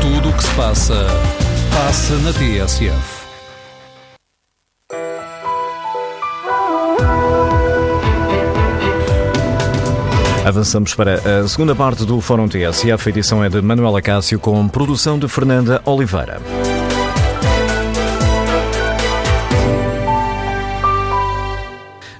Tudo o que se passa Passa na TSF. Avançamos para a segunda parte do Fórum TSF. A edição é de Manuela Cássio com produção de Fernanda Oliveira.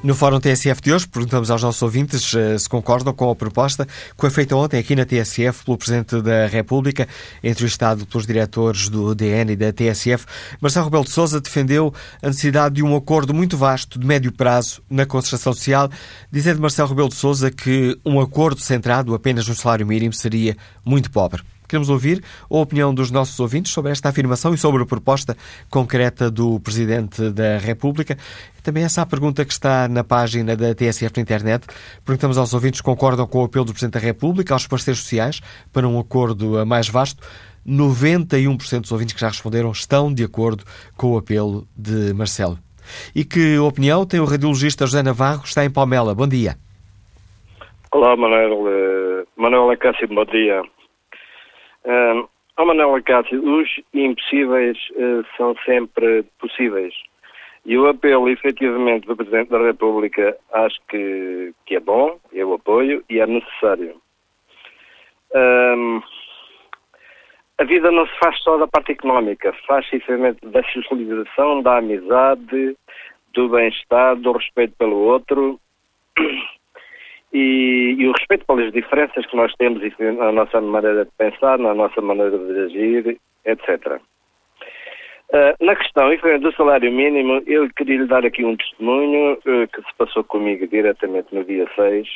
No Fórum TSF de hoje, perguntamos aos nossos ouvintes uh, se concordam com a proposta que foi feita ontem aqui na TSF pelo Presidente da República, entrevistado pelos diretores do DN e da TSF. Marcelo Rebelo de Sousa defendeu a necessidade de um acordo muito vasto, de médio prazo, na concertação social, dizendo Marcelo Rebelo de Sousa que um acordo centrado apenas no salário mínimo seria muito pobre. Queremos ouvir a opinião dos nossos ouvintes sobre esta afirmação e sobre a proposta concreta do Presidente da República. Também essa é a pergunta que está na página da TSF na internet. Perguntamos aos ouvintes se concordam com o apelo do Presidente da República, aos parceiros sociais, para um acordo mais vasto. 91% dos ouvintes que já responderam estão de acordo com o apelo de Marcelo. E que opinião tem o radiologista José Navarro, que está em Palmela? Bom dia. Olá, Manuel. Eh, Manuel Acácio, bom dia. Uh, oh Manuel Cássio, os impossíveis uh, são sempre possíveis. E o apelo, efetivamente, do Presidente da República acho que, que é bom, eu apoio e é necessário. Um, a vida não se faz só da parte económica, faz-se efetivamente da socialização, da amizade, do bem-estar, do respeito pelo outro e, e, o respeito pelas diferenças que nós temos na nossa maneira de pensar, na nossa maneira de agir, etc. Uh, ah, na questão do salário mínimo, eu queria lhe dar aqui um testemunho uh, que se passou comigo diretamente no dia 6.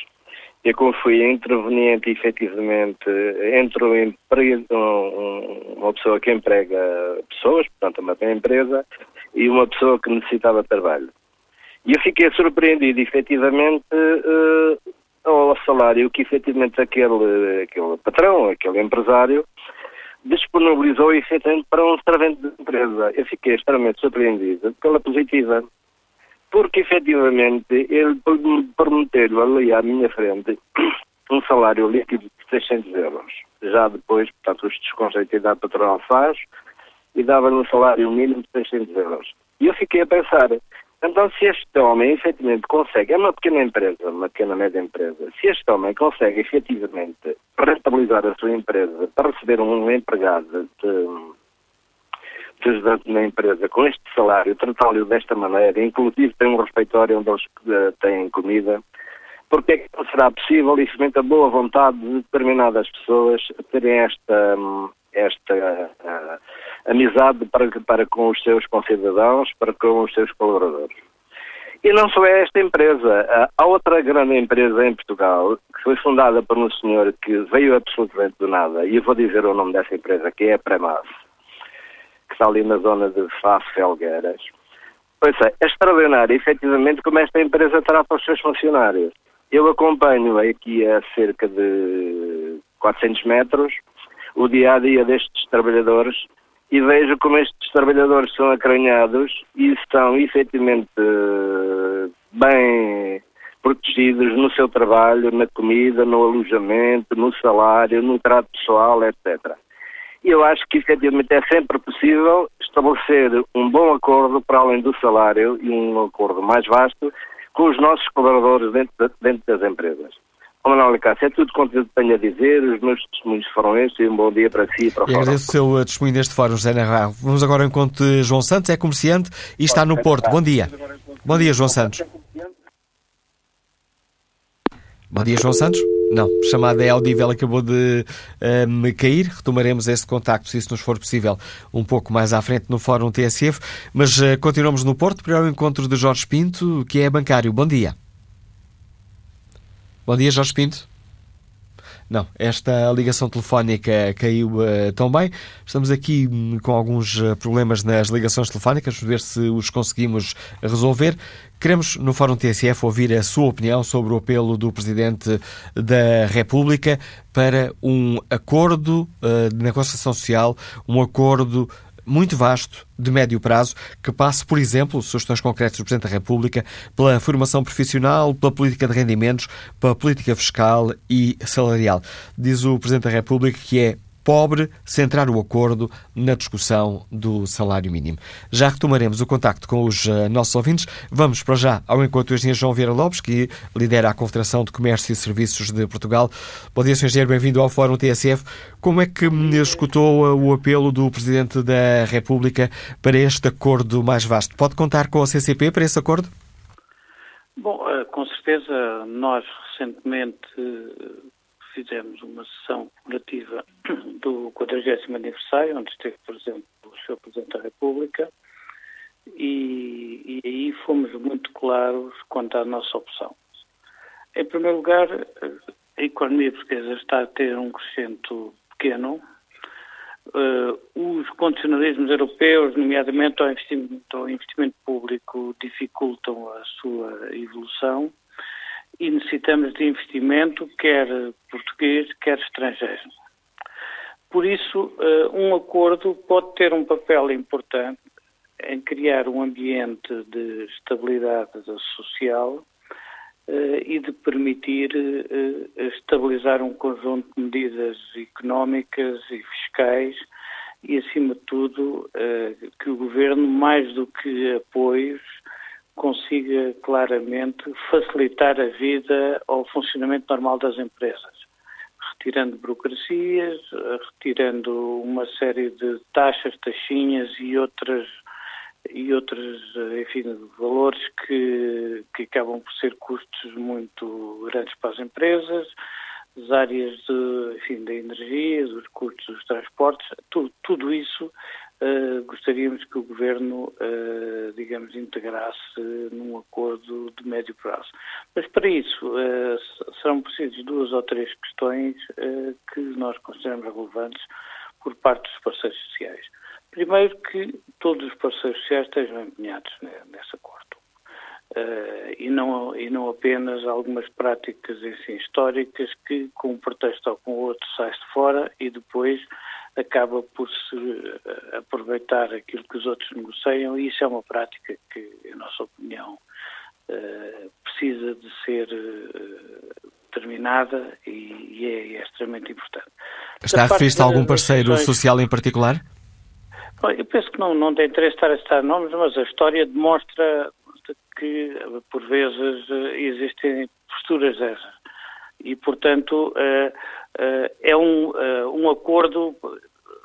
Eu como fui interveniente, efetivamente, entre um, uma pessoa que emprega pessoas, portanto uma empresa, e uma pessoa que necessitava de trabalho. E eu fiquei surpreendido, efetivamente, uh, ao salário que efetivamente aquele, aquele patrão, aquele empresário, disponibilizou efetivamente para um servente de empresa. Eu fiquei extremamente surpreendido pela positiva, porque efetivamente ele prometeu ali à minha frente um salário líquido de 600 euros. Já depois, portanto, os descontos que a entidade patronal faz e dava-lhe um salário mínimo de 600 euros. E eu fiquei a pensar, então, se este homem efetivamente consegue, é uma pequena empresa, uma pequena média empresa, se este homem consegue efetivamente rentabilizar a sua empresa para receber um empregado de, de ajudante na empresa com este salário, tratá-lo desta maneira, inclusive tem um refeitório onde eles uh, têm comida, porque é que não será possível, efetivamente, a boa vontade de determinadas pessoas terem esta, esta uh, amizade para, para com os seus concidadãos, para com os seus colaboradores. E não só é esta empresa. Há outra grande empresa em Portugal que foi fundada por um senhor que veio absolutamente do nada, e eu vou dizer o nome dessa empresa, que é a Premas, que está ali na zona de Faf Felgueiras. Pois é, é extraordinário, efetivamente, como esta empresa trata os seus funcionários. Eu acompanho aqui a cerca de 400 metros o dia a dia destes trabalhadores e vejo como estes trabalhadores são acranhados e estão efetivamente bem protegidos no seu trabalho, na comida, no alojamento, no salário, no trato pessoal, etc. Eu acho que efetivamente é sempre possível estabelecer um bom acordo para além do salário e um acordo mais vasto com os nossos colaboradores dentro, dentro das empresas. Manuel Cássio, é tudo quanto eu tenho a dizer, os meus testemunhos foram estes e um bom dia para si e para o E agradeço o seu eh, testemunho neste fórum, José Narrão. Vamos agora ao encontro de João Santos, é comerciante e está no Porto. Bom dia. Bom dia, João Santos. Bom dia, João Santos. Não, chamada é audível, acabou de um, cair. Retomaremos esse contacto, se isso nos for possível, um pouco mais à frente no Fórum TSF. Mas uh, continuamos no Porto para o encontro de Jorge Pinto, que é bancário. Bom dia. Bom dia, Jorge Pinto. Não, esta ligação telefónica caiu uh, também. Estamos aqui um, com alguns uh, problemas nas ligações telefónicas, ver se os conseguimos resolver. Queremos, no Fórum TSF, ouvir a sua opinião sobre o apelo do Presidente da República para um acordo uh, na Constituição Social, um acordo muito vasto, de médio prazo, que passe, por exemplo, sugestões concretas do Presidente da República, pela formação profissional, pela política de rendimentos, pela política fiscal e salarial. Diz o Presidente da República que é pobre centrar o acordo na discussão do salário mínimo. Já retomaremos o contacto com os uh, nossos ouvintes. Vamos para já ao encontro do engenheiro João Vieira Lopes, que lidera a Confederação de Comércio e Serviços de Portugal. Bom dia, Sr. Engenheiro, bem-vindo ao Fórum TSF. Como é que escutou uh, o apelo do Presidente da República para este acordo mais vasto? Pode contar com a CCP para esse acordo? Bom, uh, com certeza, nós recentemente fizemos uma sessão comemorativa do 40 aniversário, onde esteve presente o Sr. Presidente da República, e, e, aí fomos muito claros quanto à nossa opção. Em primeiro lugar, a economia portuguesa está a ter um crescimento pequeno. Uh, os condicionalismos europeus, nomeadamente ao investimento, ao investimento público, dificultam a sua evolução e necessitamos de investimento, quer português, quer estrangeiro. Por isso, eh, um acordo pode ter um papel importante em criar um ambiente de estabilidade social eh, e de permitir eh, estabilizar um conjunto de medidas económicas e fiscais e, acima de tudo, que o governo, mais do que apoios, consiga claramente facilitar a vida ao funcionamento normal das empresas, retirando burocracias, retirando uma série de taxas, taxinhas e outras e outros, enfim, valores que, que acabam por ser custos muito grandes para as empresas, as áreas de, enfim, da energia, dos custos dos transportes, tudo, tudo isso Uh, gostaríamos que o Governo, uh, digamos, integrasse num acordo de médio prazo. Mas para isso uh, serão precisas duas ou três questões que nós consideramos relevantes por parte dos parceiros sociais. Primeiro, que todos os parceiros sociais estejam empenhados nesse acordo. e, não, e não apenas algumas práticas assim, históricas que, com um pretexto ou com outro, sai-se fora e depois acaba por se eh, aproveitar aquilo que os outros negociam e isso é uma prática que, em nossa opinião, uh, precisa de ser uh, terminada e, é, é, extremamente importante. Está a referir-se a algum parceiro social em particular? Eu penso que não, não tem interesse estar a citar nomes, mas a história demonstra que, por vezes, existem posturas dessas. E, portanto, é um, um acordo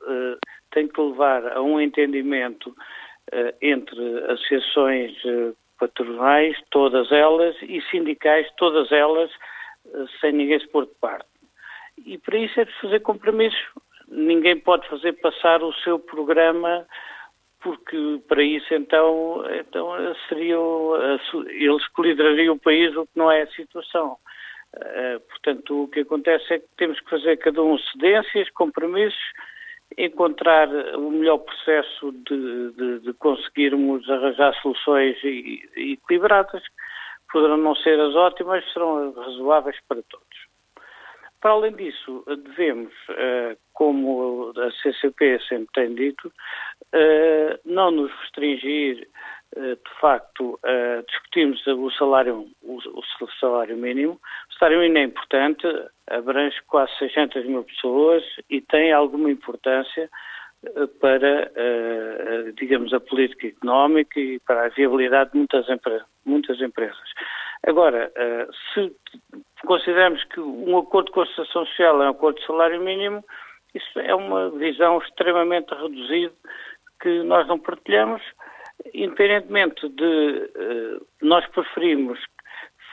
uh, tem que levar a um entendimento uh, entre associações uh, patronais, todas elas, e sindicais, todas elas, sem ninguém se pôr de parte. E para isso é de fazer compromissos. Ninguém pode fazer passar o seu programa porque para isso então, então seriam, eles liderariam o país, o que não é a situação. Uh, portanto, o que acontece é que temos que fazer cada um cedências, compromissos, encontrar o melhor processo de, de, de conseguirmos arranjar soluções equilibradas. Poderão não ser as ótimas, serão razoáveis para todos. Para além disso, devemos, eh, como a CCP sempre tem dito, eh, não nos restringir de facto, discutimos o salário, o, salário mínimo. O salário mínimo é importante, abrange quase 600 mil pessoas e tem alguma importância para, digamos, a política económica e para a viabilidade de muitas, muitas empresas. Agora, se consideramos que um acordo de constituição social é um acordo de salário mínimo, isso é uma visão extremamente reduzida que nós não partilhamos, independentemente de uh, nós preferimos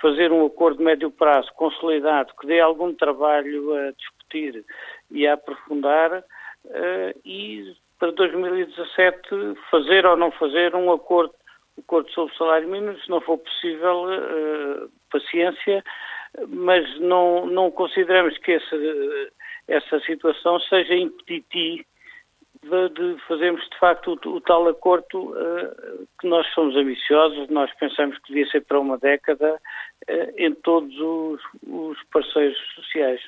fazer um acordo de médio prazo consolidado que dê algum trabalho a discutir e a aprofundar uh, e para 2017 fazer ou não fazer um acordo, acordo sobre o salário mínimo, se não for possível, uh, paciência, mas não, não consideramos que essa, essa situação seja impeditiva de fazermos de facto o, o tal acordo uh, que nós somos ambiciosos, nós pensamos que devia ser para uma década uh, em todos os, os parceiros sociais.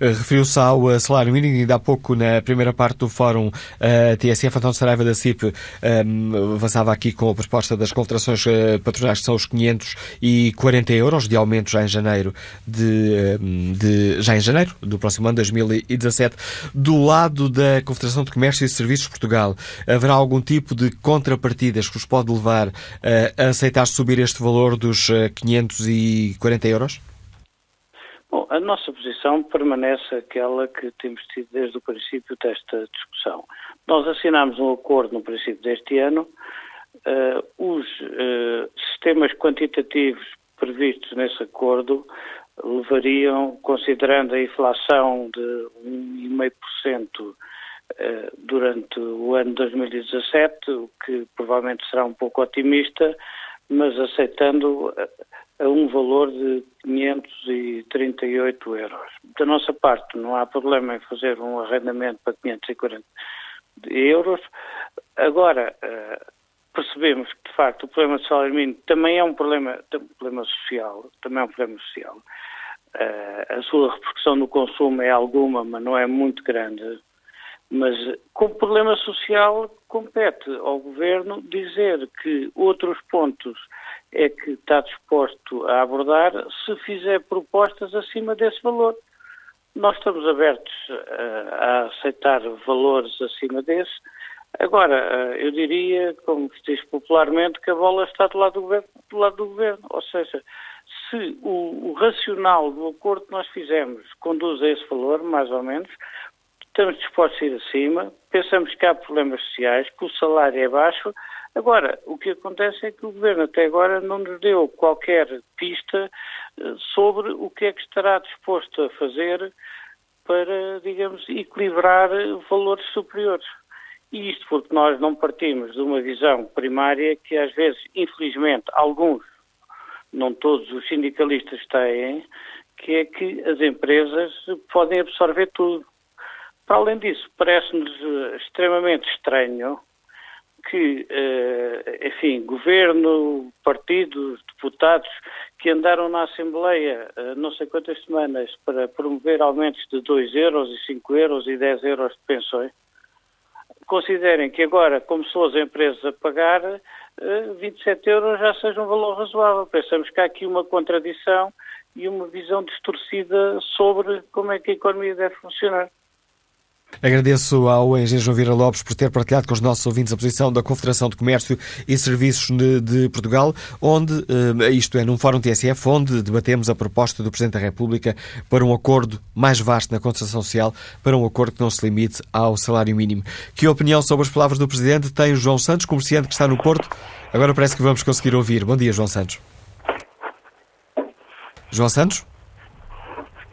Eh, referiu-se ao eh, salário mínimo, ainda há pouco, na primeira parte do fórum, a TSF, António Saraiva da CIP, avançava aqui com a proposta das confederações uh, patronais, que são os 540 euros de aumento já em janeiro, de, de, já em janeiro do próximo ano, 2017. Do lado da Confederação de Comércio e Serviços de Portugal, haverá algum tipo de contrapartidas que os pode levar a aceitar subir este valor dos 540 euros? Bom, a nossa posição permanece aquela que temos tido desde o princípio desta discussão. Nós assinámos um acordo no princípio deste ano. Uh, os uh, sistemas quantitativos previstos nesse acordo levariam, considerando a inflação de 1,5% uh, eh, durante o ano 2017, o que provavelmente será um pouco otimista, mas aceitando a um valor de 538 euros. Da nossa parte, não há problema em fazer um arrendamento para 540 euros. Agora, eh, percebemos que, de facto, o problema do salário mínimo também é um problema, um problema social, também é um problema social. Eh, a sua repercussão no consumo é alguma, mas não é muito grande. Mas, como problema social, compete ao Governo dizer que outros pontos é que está disposto a abordar se fizer propostas acima desse valor. Nós estamos abertos uh, a aceitar valores acima desse. Agora, uh, eu diria, como se diz popularmente, que a bola está do lado do governo. Do lado do governo. Ou seja, se o, o racional do acordo que nós fizemos conduz a esse valor, mais ou menos, estamos dispostos a ir acima, pensamos que há problemas sociais, que o salário é baixo, Agora, o que acontece é que o Governo até agora não nos deu qualquer pista eh, sobre o que é que estará disposto a fazer para, digamos, equilibrar valores superiores. E isto porque nós não partimos de uma visão primária que às vezes, infelizmente, alguns, não todos os sindicalistas têm, que é que as empresas podem absorver tudo. Para além disso, parece-nos eh, extremamente estranho que, eh, enfim, governo, partidos, deputados que andaram na Assembleia eh, não sei quantas semanas para promover aumentos de 2 euros e 5 euros e 10 euros de pensões, considerem que agora começou as empresas a pagar 27 eh, euros já seja um valor razoável. Pensamos que há aqui uma contradição e uma visão distorcida sobre como é que a economia deve funcionar. Agradeço ao engenheiro João Vieira Lopes por ter partilhado com os nossos ouvintes a posição da Confederação de Comércio e Serviços de Portugal, onde, eh, isto é, num fórum TSF, onde debatemos a proposta do Presidente da República para um acordo mais vasto na Constituição Social, para um acordo que não se limite ao salário mínimo. Que opinião sobre as palavras do Presidente tem o João Santos, comerciante que está no Porto? Agora parece que vamos conseguir ouvir. Bom dia, João Santos. João Santos?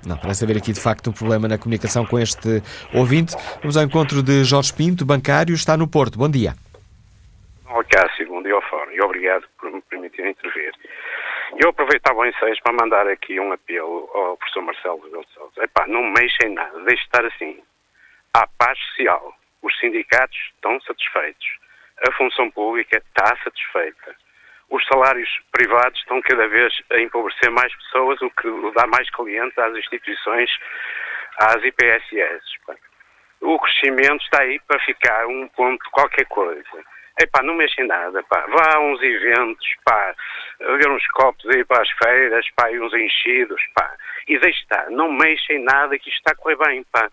Não, parece haver aqui de facto um problema na comunicação com este ouvinte. Vamos ao encontro de Jorge Pinto, bancário, está no Porto. Bom dia. Bom, Cássio, bom dia ao Fórum e obrigado por me permitir intervir. Eu aproveitava o ensejo para mandar aqui um apelo ao professor Marcelo de Sousa. Epá, não mexem nada, deixe estar assim. Há paz social. Os sindicatos estão satisfeitos. A função pública está satisfeita os salários privados estão cada vez a empobrecer mais pessoas, o que dá mais clientes às instituições, às IPSS. O crescimento está aí para ficar um ponto qualquer coisa. Epá, não mexem nada, pá. Vá a uns eventos, pá, ver uns copos aí para as feiras, pá, e uns enchidos, pá. E deixe estar, não mexem nada que isto está a correr bem, pá.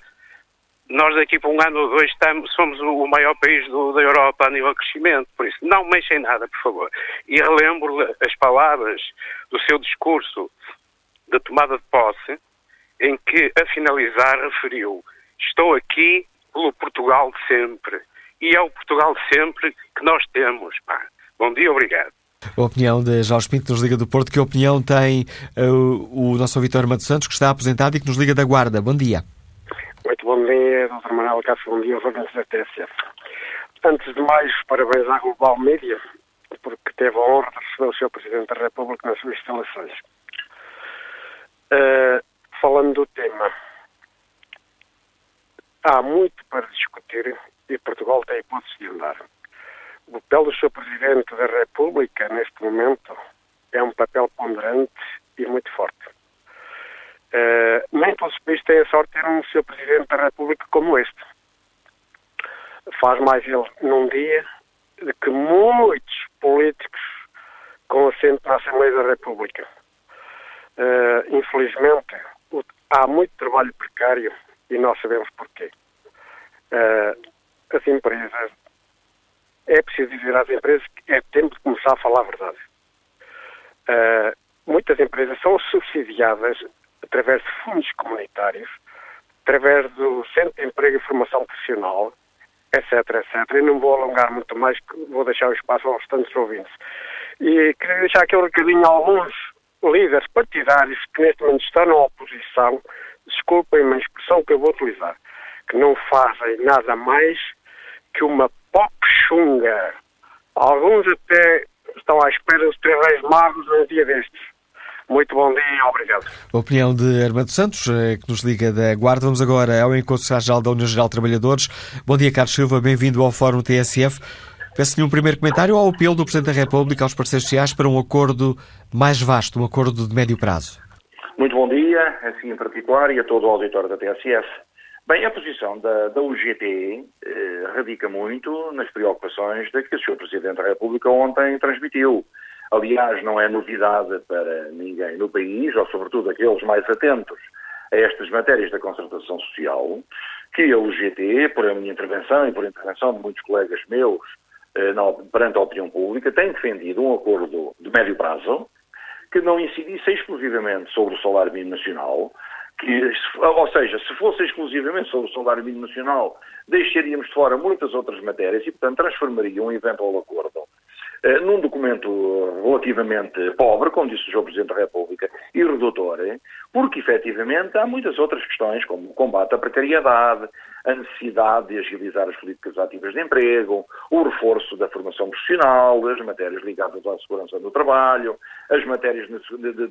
Nós daqui para um ano ou dois estamos, somos o maior país do, da Europa a nível de crescimento, por isso não mexem nada, por favor. E relembro as palavras do seu discurso da tomada de posse, em que, a finalizar, referiu: Estou aqui pelo Portugal de sempre. E é o Portugal de sempre que nós temos. Pá. Bom dia, obrigado. A opinião de Jorge Pinto, nos liga do Porto. Que opinião tem uh, o nosso Vitor Matos Santos, que está aposentado e que nos liga da Guarda? Bom dia. Muito bom dia, Dr. Manuel Cássio. Bom dia, ouvintes da TSF. Antes de mais, parabéns à Global Media, porque teve a honra de receber o Sr. Presidente da República nas suas instalações. Uh, falando do tema, há muito para discutir e Portugal tem hipótese de andar. O papel do Sr. Presidente da República, neste momento, é um papel ponderante e muito forte. Uh, nem todos os países têm a sorte de ter um Sr. Presidente da República como este. Faz mais ele num dia de que muitos políticos com assento na Assembleia da República. Uh, infelizmente, há muito trabalho precário e nós sabemos porquê. Uh, as empresas, é preciso dizer às empresas que é tempo de começar a falar a verdade. Uh, muitas empresas são subsidiadas através de fundos comunitários, através do Centro de Emprego e Formação Profissional, etc, etc. E não vou alongar muito mais, vou deixar o espaço aos restantes ouvintes. E queria deixar aqui um recadinho a alguns líderes partidários que neste momento estão na oposição, desculpem-me a expressão que eu vou utilizar, que não fazem nada mais que uma pop chunga. Alguns até estão à espera dos três magos um dia destes. Muito bom dia, obrigado. A opinião de Armando Santos, eh, que nos liga da Guarda. Vamos agora ao Encontro Geral da União Geral de Trabalhadores. Bom dia, Carlos Silva, bem-vindo ao Fórum TSF. Peço-lhe um primeiro comentário ao apelo do Presidente da República aos parceiros sociais para um acordo mais vasto, um acordo de médio prazo. Muito bom dia, assim em particular, e a todo o auditório da TSF. Bem, a posição da, da UGT eh, radica muito nas preocupações da que o Sr. Presidente da República ontem transmitiu. Aliás, não é novidade para ninguém no país, ou sobretudo aqueles mais atentos a estas matérias da concertação social, que a UGT, por a minha intervenção e por a intervenção de muitos colegas meus eh, na, perante a opinião pública, tem defendido um acordo de médio prazo que não incidisse exclusivamente sobre o salário mínimo nacional, que, ou seja, se fosse exclusivamente sobre o salário mínimo nacional, deixaríamos de fora muitas outras matérias e, portanto, transformaria um eventual acordo num documento relativamente pobre, como disse o Sr. Presidente da República, e redutor, porque efetivamente há muitas outras questões, como o combate à precariedade, a necessidade de agilizar as políticas ativas de emprego, o reforço da formação profissional, as matérias ligadas à segurança do trabalho, as matérias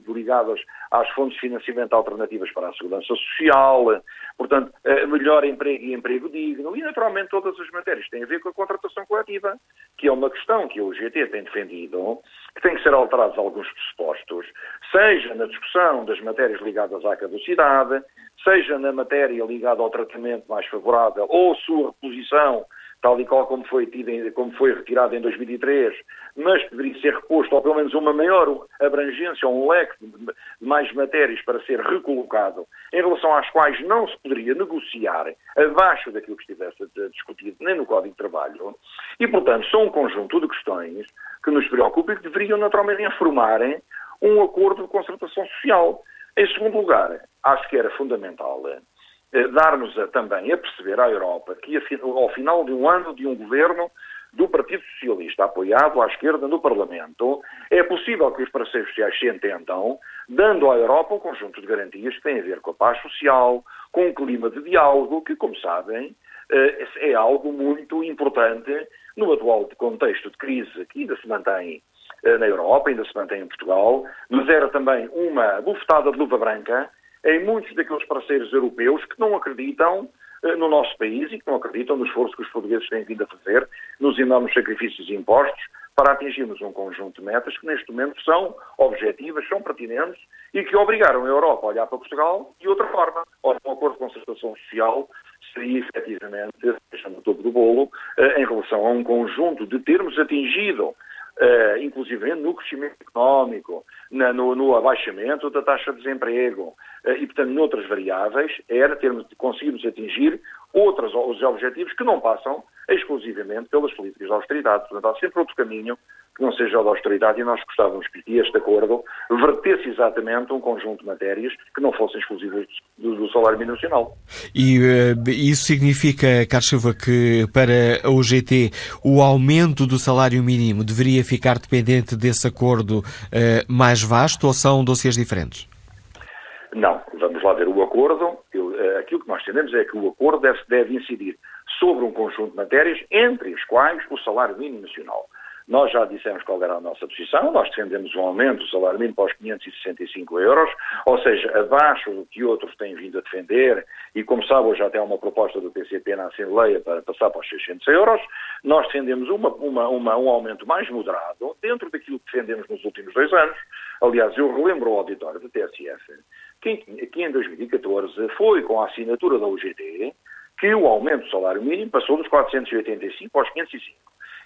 ligadas às fontes de financiamento alternativas para a segurança social, portanto, eh, melhor emprego e emprego digno, e naturalmente todas as matérias têm a ver com a contratação coletiva, que é uma questão que o GT tem defendido, que tem que ser alterados alguns pressupostos, seja na discussão das matérias ligadas à caducidade, seja na matéria ligada ao tratamento mais favorável ou sua reposição, tal e qual como foi, tido, como foi retirado em 2003, mas deveria ser reposto, ou pelo menos uma maior abrangência, um leque de mais matérias para ser recolocado, em relação às quais não se poderia negociar abaixo daquilo que estivesse discutido, nem no Código de Trabalho. E, portanto, são um conjunto de questões que nos preocupam e que deveriam naturalmente informarem um acordo de concertação social. Em segundo lugar, acho que era fundamental eh, dar-nos também a perceber à Europa que ao final de um ano de um governo do Partido Socialista apoiado à esquerda no Parlamento, é possível que os parceiros sociais se entendam, dando à Europa um conjunto de garantias que têm a ver com a paz social, com um clima de diálogo, que, como sabem, eh, é algo muito importante no atual contexto de crise que ainda se mantém na Europa, ainda se mantém em Portugal, nos era também uma bufetada de luva branca em muitos daqueles parceiros europeus que não acreditam eh, no nosso país e que não acreditam no esforço que os portugueses têm vindo a fazer, nos enormes sacrifícios impostos, para atingirmos um conjunto de metas que neste momento são objetivas, são pertinentes e que obrigaram a Europa a olhar para Portugal de outra forma. Ora, um acordo de concertação social seria efetivamente cereja no topo do bolo em relação a um conjunto de termos atingido Uh, inclusive no crescimento económico, na, no, no, abaixamento da taxa de desemprego. Uh, e, portanto, noutras variáveis, era termos, conseguirmos atingir outros os objetivos que não passam exclusivamente pelas políticas de austeridade. Portanto, há sempre outro caminho que não seja o da austeridade e nós gostávamos que este acordo vertesse exatamente um conjunto de matérias que não fossem exclusivas do, do salário mínimo nacional. E uh, isso significa, Carlos Silva, que para a UGT o aumento do salário mínimo deveria ficar dependente desse acordo uh, mais vasto ou são dossiês diferentes? Não, vamos lá ver o acordo. Eu, uh, aquilo que nós entendemos é que o acordo deve, deve incidir sobre um conjunto de matérias, entre as quais o salário mínimo nacional. Nós já dissemos qual era a nossa posição, nós defendemos um aumento do salário mínimo para os 565 euros, ou seja, abaixo do que outros têm vindo a defender, e como sabe, hoje já tem uma proposta do PCP na Assembleia para passar para os 600 euros. Nós defendemos uma, uma, uma, um aumento mais moderado, dentro daquilo que defendemos nos últimos dois anos. Aliás, eu relembro ao auditório da TSF que em 2014 foi com a assinatura da UGT que o aumento do salário mínimo passou dos 485 aos 505.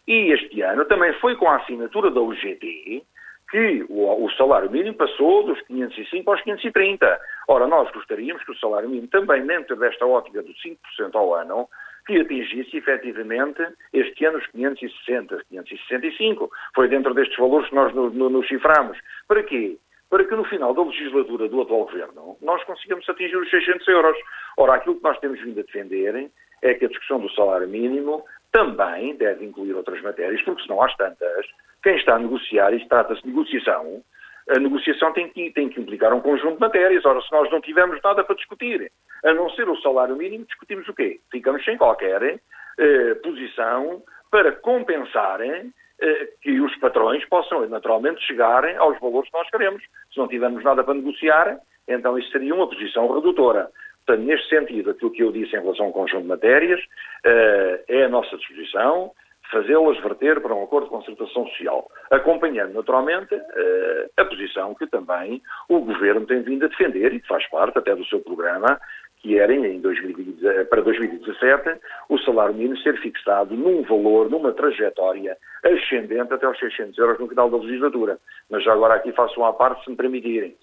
E este ano também foi com a assinatura da UGT que o, o, salário mínimo passou dos 505 aos 530. Ora, nós gostaríamos que o salário mínimo também, dentro desta ótica dos 5% ao ano, que atingisse efetivamente este ano os 560, 565. Foi dentro destes valores que nós nos no, no ciframos. Para quê? Para que no final da legislatura do atual governo nós consigamos atingir os 600 euros. Ora, aquilo que nós temos vindo a defender é que a discussão do salário mínimo também deve incluir outras matérias, porque senão às tantas, quem está a negociar, e trata-se de negociação, a negociação tem que, tem que implicar um conjunto de matérias. Ora, se nós não tivermos nada para discutir, a não ser o salário mínimo, discutimos o quê? Ficamos sem qualquer eh, posição para compensarem eh, que os patrões possam naturalmente chegarem aos valores que nós queremos. Se não tivermos nada para negociar, então isso seria uma posição redutora. Portanto, neste sentido, aquilo que eu disse em relação ao conjunto de matérias uh, é a nossa disposição fazê-las verter para um acordo de concertação social, acompanhando naturalmente uh, a posição que também o Governo tem vindo a defender e que faz parte até do seu programa, que era em 2017, para 2017 o salário mínimo ser fixado num valor, numa trajetória ascendente até aos 600 euros no final da legislatura. Mas já agora aqui faço uma parte, se me permitirem.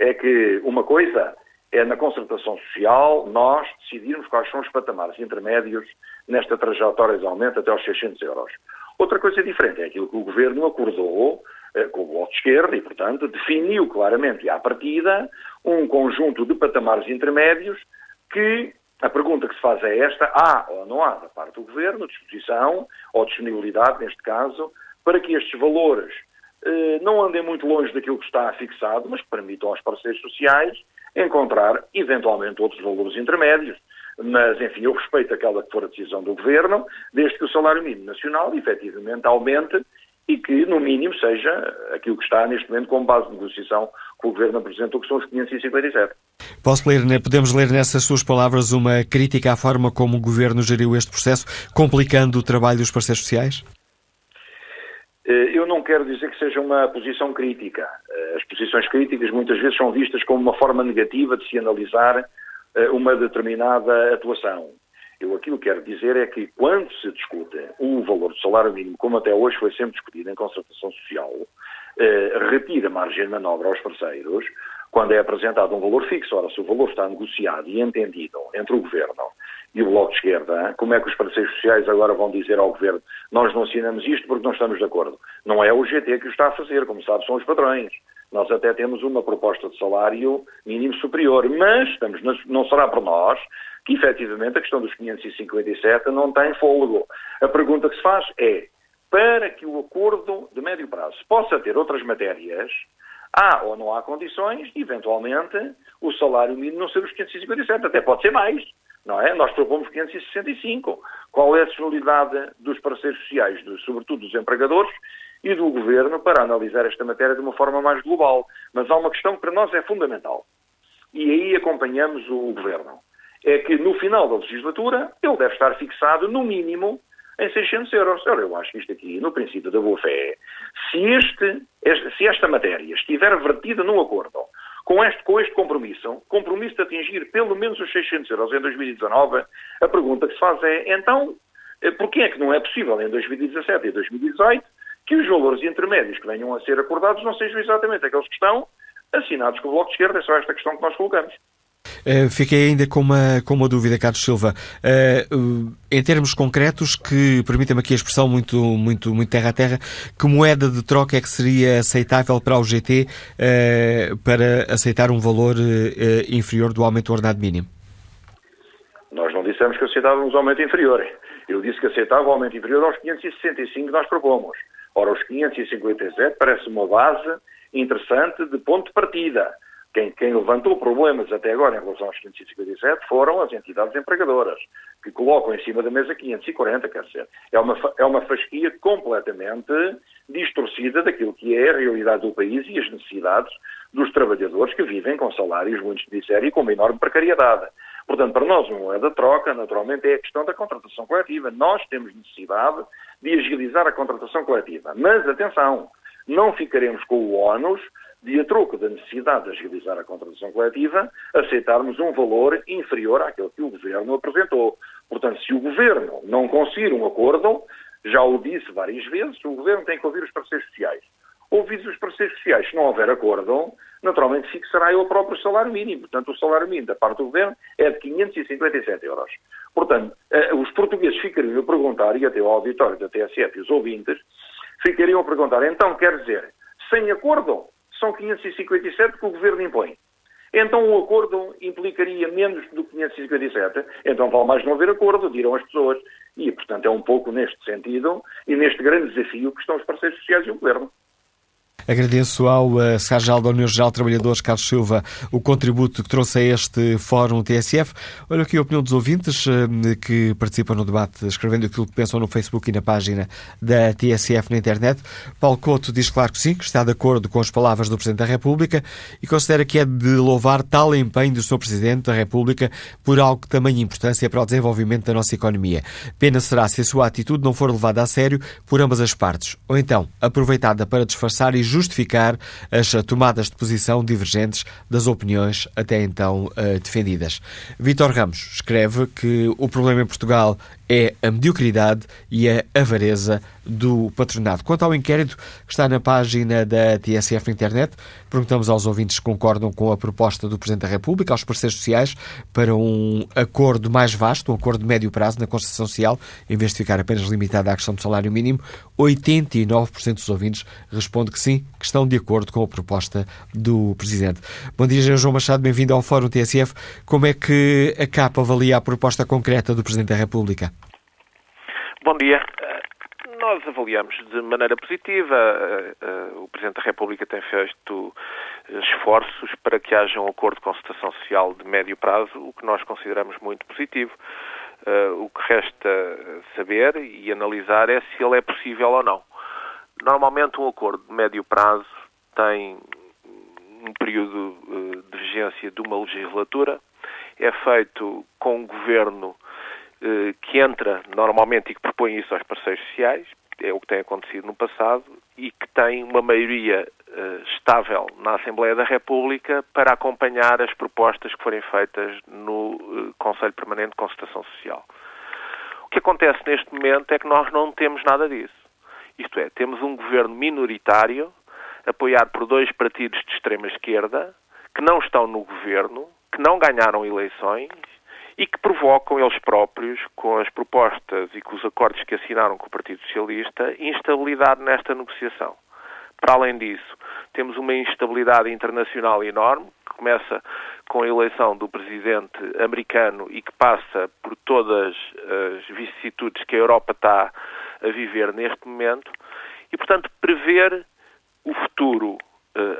É que uma coisa é na concertação social nós decidirmos quais são os patamares intermédios nesta trajetória de aumento até aos 600 euros. Outra coisa diferente é aquilo que o Governo acordou eh, com o Bloco de Esquerda e, portanto, definiu claramente à partida um conjunto de patamares intermédios que a pergunta que se faz é esta, há ou não há da parte do Governo disposição ou disponibilidade, neste caso, para que estes valores eh, não andem muito longe daquilo que está fixado, mas permitam aos parceiros sociais encontrar eventualmente outros valores intermédios. Mas, enfim, eu respeito aquela que for a decisão do Governo, desde que o salário mínimo nacional efetivamente aumente e que, no mínimo, seja aquilo que está neste momento como base de negociação que o Governo apresentou, que são os 557. Posso ler, né, podemos ler nessas suas palavras uma crítica à forma como o Governo geriu este processo, complicando o trabalho dos parceiros sociais? Eh, eu não quero dizer que seja uma posição crítica. Eh, as posições críticas muitas vezes são vistas como uma forma negativa de se analisar eh, uma determinada atuação. Eu aquilo que quero dizer é que quando se discute o valor do salário mínimo, como até hoje foi sempre discutido em concertação social, retira margem de manobra aos parceiros quando é apresentado um valor fixo. Ora, se o valor está negociado e entendido entre o Governo e o Bloco de Esquerda, como é que os parceiros sociais agora vão dizer ao Governo nós não assinamos isto porque não estamos de acordo? Não é o GT que o está a fazer, como sabe, são os padrões. Nós até temos uma proposta de salário mínimo superior, mas estamos, não será por nós que efetivamente a questão dos 557 não tem fôlego. A pergunta que se faz é, para que o acordo de médio prazo possa ter outras matérias, há ou não há condições de, eventualmente, o salário mínimo não ser os 557, até pode ser mais não é? Nós propomos 565. Qual é a disponibilidade dos parceiros sociais, dos, sobretudo dos empregadores e do Governo, para analisar esta matéria de uma forma mais global? Mas há uma questão que para nós é fundamental. E aí acompanhamos o Governo. É que no final da legislatura ele deve estar fixado, no mínimo, em 600 euros. Ora, eu acho que isto aqui, no princípio da boa-fé, se, este, se esta matéria estiver vertida num acordo com este, com este compromisso, compromisso de atingir pelo menos os 600 euros em 2019, a pergunta que se faz é, então, eh, porquê é que não é possível em 2017 e 2018 que os valores intermédios que venham a ser acordados não sejam exatamente aqueles que estão assinados com o Bloco de Esquerda? É só esta questão que nós colocamos. Uh, fiquei ainda com uma, com uma dúvida, Carlos Silva. Uh, em termos concretos, que permita-me aqui a expressão muito, muito, muito terra a terra, que moeda de troca é que seria aceitável para o GT para aceitar um valor inferior do aumento do ordenado mínimo? Nós não dissemos que aceitávamos aumento inferior. Eu disse que aceitava o aumento inferior aos 565 que nós propomos. Ora, os 557 parece uma base interessante de ponto de partida. Quem, quem, levantou problemas até agora em relação aos 557 foram as entidades empregadoras, que colocam em cima da mesa 540, quer dizer, é uma, é uma fasquia completamente distorcida daquilo que é a realidade do país e as necessidades dos trabalhadores que vivem com salários muito miséria e com uma enorme precariedade. Portanto, para nós, uma moeda troca, naturalmente, é a questão da contratação coletiva. Nós temos necessidade de agilizar a contratação coletiva. Mas, atenção, não ficaremos com o ónus de, a troco da necessidade de agilizar a contratação coletiva, aceitarmos um valor inferior àquele que o Governo apresentou. Portanto, se o Governo não conseguir um acordo, já o disse várias vezes, o Governo tem que ouvir os parceiros sociais. Ouvidos os parceiros sociais, se não houver acordo, naturalmente fixará ele o próprio salário mínimo. Portanto, o salário mínimo da parte do Governo é de 557 euros. Portanto, eh, os portugueses ficariam a perguntar, e até o auditório da TSF e os ouvintes, ficariam a perguntar, então quer dizer, sem acordo, são 557 que o Governo impõe. Então o acordo implicaria menos do que 557, então vale mais não haver acordo, dirão as pessoas. E, portanto, é um pouco neste sentido e neste grande desafio que estão os parceiros sociais e o Governo. Agradeço ao uh, Secretário da União Geral de Trabalhadores, Carlos Silva, o contributo que trouxe a este Fórum TSF. Olha aqui a opinião dos ouvintes uh, que participam no debate, escrevendo aquilo que pensam no Facebook e na página da TSF na internet. Paulo Couto diz claro que sim, que está de acordo com as palavras do Presidente da República e considera que é de louvar tal empenho do Sr. Presidente da República por algo de tamanha importância para o desenvolvimento da nossa economia. Pena será se a sua atitude não for levada a sério por ambas as partes, ou então aproveitada para disfarçar e justificar as tomadas de posição divergentes das opiniões até então uh, defendidas. Vítor Ramos escreve que o problema em Portugal é a mediocridade e a avareza do patronado. Quanto ao inquérito que está na página da TSF internet, perguntamos aos ouvintes se concordam com a proposta do Presidente da República, aos parceiros sociais, para um acordo mais vasto, um acordo de médio prazo na Constituição Social, em vez de ficar apenas limitado à questão do salário mínimo. 89% dos ouvintes responde que sim, que estão de acordo com a proposta do Presidente. Bom dia, João Machado, bem-vindo ao Fórum TSF. Como é que a CAP avalia a proposta concreta do Presidente da República? Bom dia. Eh, nós avaliamos de maneira positiva. Eh, eh, o Presidente da República tem feito esforços para que haja um acordo de concertação social de médio prazo, o que nós consideramos muito positivo. O que resta saber e analisar é se ele é possível ou não. Normalmente, um acordo de médio prazo tem um período de vigência de uma legislatura, é feito com um governo que entra normalmente e que propõe isso aos parceiros sociais, é o que tem acontecido no passado, e que tem uma maioria uh, estável na Assembleia da República para acompanhar as propostas que forem feitas no uh, Conselho Permanente de Consultação Social. O que acontece neste momento é que nós não temos nada disso. Isto é, temos um governo minoritário, apoiado por dois partidos de extrema esquerda, que não estão no governo, que não ganharam eleições e que provocam eles próprios, com as propostas e com os acordos que assinaram com o Partido Socialista, instabilidade nesta negociação. Para além disso, temos uma instabilidade internacional enorme, que começa com a eleição do presidente americano e que passa por todas as vicissitudes que a Europa está a viver neste momento, e, portanto, prever o futuro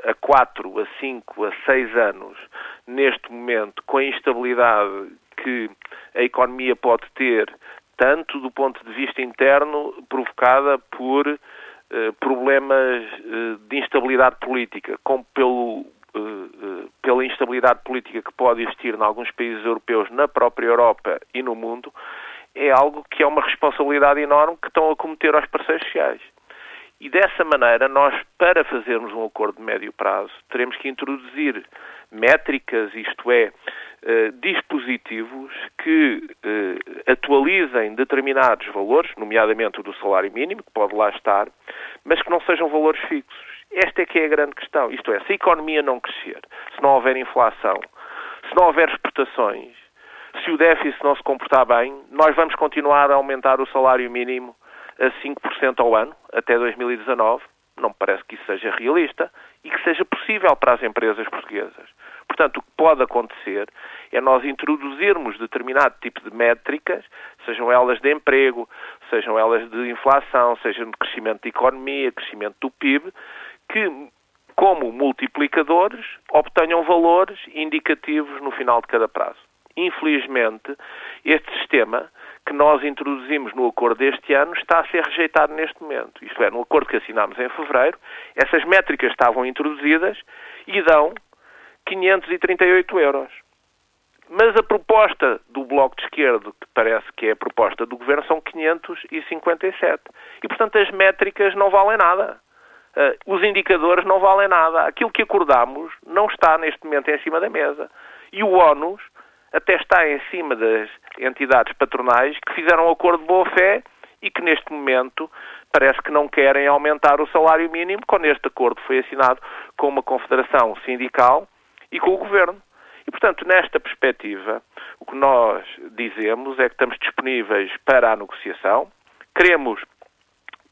a quatro, a cinco, a seis anos, neste momento, com a instabilidade que a economia pode ter, tanto do ponto de vista interno, provocada por eh, problemas eh, de instabilidade política, como pelo, eh, pela instabilidade política que pode existir em alguns países europeus, na própria Europa e no mundo, é algo que é uma responsabilidade enorme que estão a cometer aos parceiros sociais. E dessa maneira, nós, para fazermos um acordo de médio prazo, teremos que introduzir métricas, isto é, uh, dispositivos que uh, atualizem determinados valores, nomeadamente o do salário mínimo, que pode lá estar, mas que não sejam valores fixos. Esta é que é a grande questão. Isto é, se a economia não crescer, se não houver inflação, se não houver exportações, se o déficit não se comportar bem, nós vamos continuar a aumentar o salário mínimo a 5% ao ano até 2019. Não me parece que isso seja realista e que seja possível para as empresas portuguesas. Portanto, o que pode acontecer é nós introduzirmos determinado tipo de métricas, sejam elas de emprego, sejam elas de inflação, sejam de crescimento da economia, crescimento do PIB, que, como multiplicadores, obtenham valores indicativos no final de cada prazo. Infelizmente, este sistema que nós introduzimos no acordo deste ano está a ser rejeitado neste momento. Isto é, no acordo que assinámos em fevereiro, essas métricas estavam introduzidas e dão 538 euros. Mas a proposta do Bloco de Esquerdo, que parece que é a proposta do Governo, são 557. E, portanto, as métricas não valem nada. Uh, os indicadores não valem nada. Aquilo que acordámos não está neste momento em cima da mesa. E o ONUS até está em cima das entidades patronais que fizeram um acordo de boa-fé e que neste momento parece que não querem aumentar o salário mínimo quando este acordo foi assinado com uma confederação sindical e com o governo. E, portanto, nesta perspectiva, o que nós dizemos é que estamos disponíveis para a negociação. Queremos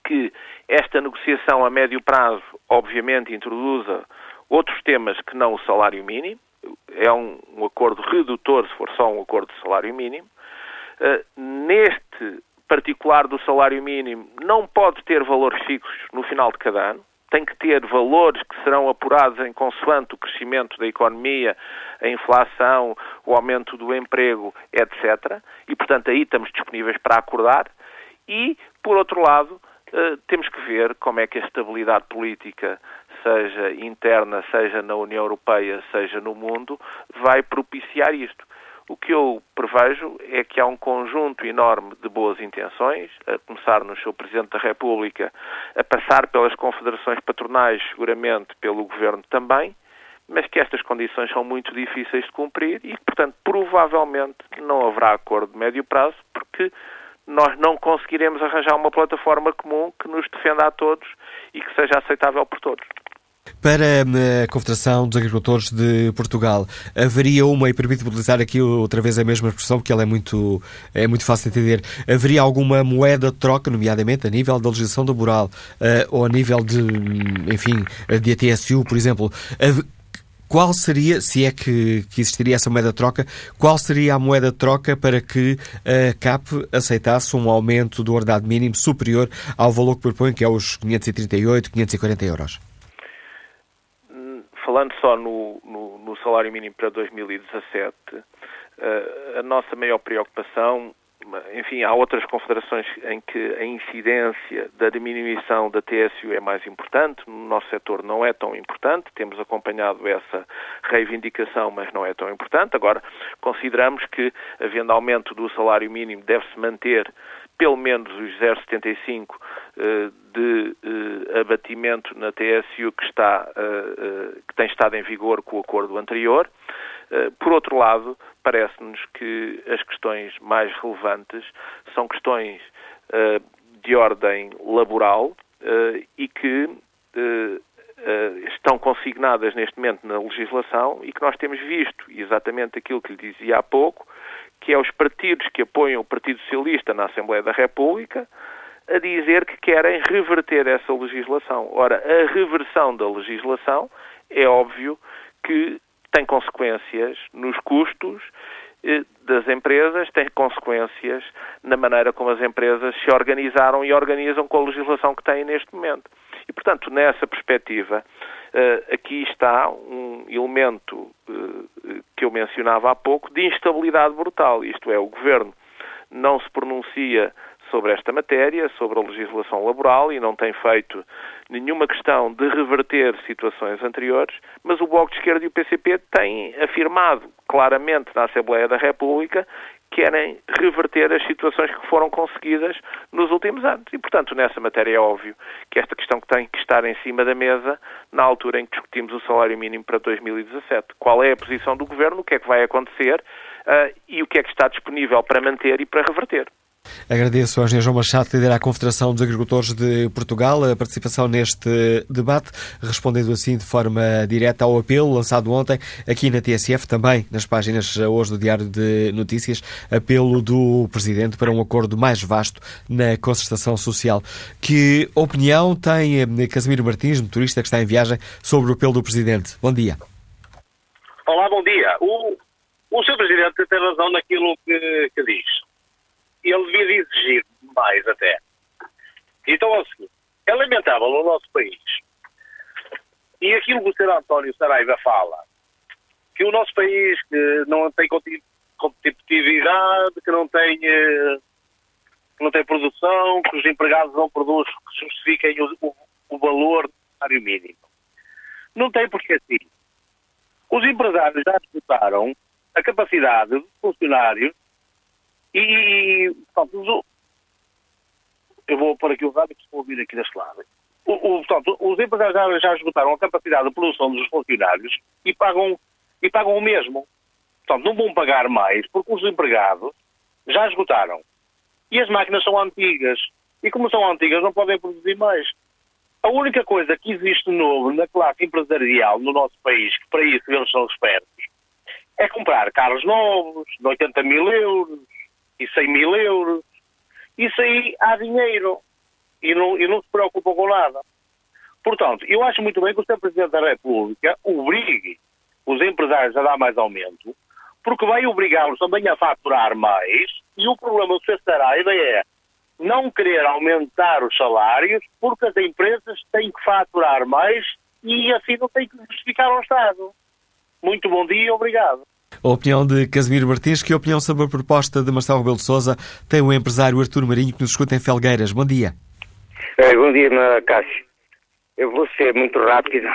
que esta negociação a médio prazo, obviamente, introduza outros temas que não o salário mínimo, é um, um, acordo redutor se for só um acordo de salário mínimo. Uh, neste particular do salário mínimo, não pode ter valores fixos no final de cada ano. Tem que ter valores que serão apurados em consoante o crescimento da economia, a inflação, o aumento do emprego, etc. E, portanto, aí estamos disponíveis para acordar. E, por outro lado, uh, temos que ver como é que a estabilidade política seja interna, seja na União Europeia, seja no mundo, vai propiciar isto. O que eu prevejo é que há um conjunto enorme de boas intenções, a começar no seu Presidente da República, a passar pelas confederações patronais, seguramente pelo Governo também, mas que estas condições são muito difíceis de cumprir e, portanto, provavelmente não haverá acordo de médio prazo, porque nós não conseguiremos arranjar uma plataforma comum que nos defenda a todos e que seja aceitável por todos. Para eh, a Confederação dos Agricultores de Portugal, haveria uma, e permite-me utilizar aqui outra vez a mesma expressão, porque ela é muito, é muito fácil de entender, haveria alguma moeda de troca, nomeadamente a nível da legislação laboral uh, ou a nível de, enfim, de ATSU, por exemplo, qual seria, se é que, que, existiria essa moeda de troca, qual seria a moeda de troca para que a CAP aceitasse um aumento do ordenado mínimo superior ao valor que propõe, que é os 538, 540 euros? Falando só no, no, no salário mínimo para 2017, uh, eh, a nossa maior preocupação, enfim, há outras confederações em que a incidência da diminuição da TSU é mais importante, no nosso setor não é tão importante, temos acompanhado essa reivindicação, mas não é tão importante. Agora, consideramos que, havendo aumento do salário mínimo, deve-se manter pelo menos os 0,75 uh, de uh, abatimento na TSU que, está, uh, que tem estado em vigor com o acordo anterior. Por outro lado, parece-nos que as questões mais relevantes são questões de ordem laboral e que estão consignadas neste momento na legislação e que nós temos visto exatamente aquilo que lhe dizia há pouco, que é os partidos que apoiam o Partido Socialista na Assembleia da República, a dizer que querem reverter essa legislação. Ora, a reversão da legislação é óbvio que tem consequências nos custos eh, das empresas, tem consequências na maneira como as empresas se organizaram e organizam com a legislação que têm neste momento. E, portanto, nessa perspectiva, eh, aqui está um elemento eh, que eu mencionava há pouco de instabilidade brutal. Isto é, o governo não se pronuncia sobre esta matéria, sobre a legislação laboral e não tem feito nenhuma questão de reverter situações anteriores, mas o Bloco de Esquerda e o PCP têm afirmado claramente na Assembleia da República que querem reverter as situações que foram conseguidas nos últimos anos. E, portanto, nessa matéria é óbvio que esta questão que tem que estar em cima da mesa na altura em que discutimos o salário mínimo para 2017. Qual é a posição do Governo, o que é que vai acontecer uh, e o que é que está disponível para manter e para reverter. Agradeço ao Engenheiro João Machado, líder da Confederação dos Agricultores de Portugal, a participação neste debate, respondendo assim de forma direta ao apelo lançado ontem aqui na TSF, também nas páginas hoje do Diário de Notícias, apelo do Presidente para um acordo mais vasto na concertação social. Que opinião tem eh, Casimiro Martins, motorista que está em viagem, sobre o apelo do Presidente? Bom dia. Olá, bom dia. O, o Sr. Presidente tem razão naquilo que, que diz ele devia exigir mais até. Então é o seguinte, é lamentável no nosso país, e aquilo que o Sr. António Saraiva fala, que o nosso país que não tem competitividade, que não tem, eh, que não tem produção, que os empregados não produzem que justifiquem o, o, o valor do salário mínimo. Não tem porque assim. Os empresários já disputaram a capacidade dos funcionários e, portanto, eu vou pôr aqui o rádio que estou a ouvir aqui deste lado. O, o, portanto, os empresários já, já esgotaram a capacidade de produção dos funcionários e pagam, e pagam o mesmo. Portanto, não vão pagar mais porque os empregados já esgotaram. E as máquinas são antigas. E como são antigas, não podem produzir mais. A única coisa que existe novo na classe empresarial no nosso país, que para isso eles são expertos, é comprar carros novos, de 80 mil euros, e 100 mil euros. Isso aí há dinheiro e não, e não se preocupam com nada. Portanto, eu acho muito bem que o Sr. Presidente da República obrigue os empresários a dar mais aumento, porque vai obrigá-los também a faturar mais, e o problema do Sr. Saraiva é não querer aumentar os salários, porque as empresas têm que faturar mais e assim não têm que justificar ao Estado. Muito bom dia obrigado. A opinião de Casimiro Martins, que opinião sobre a proposta de Marcelo Rebelo de Sousa tem o empresário Artur Marinho, que nos escuta em Felgueiras. Bom dia. É, bom dia, Cássio. Eu vou ser muito rápido.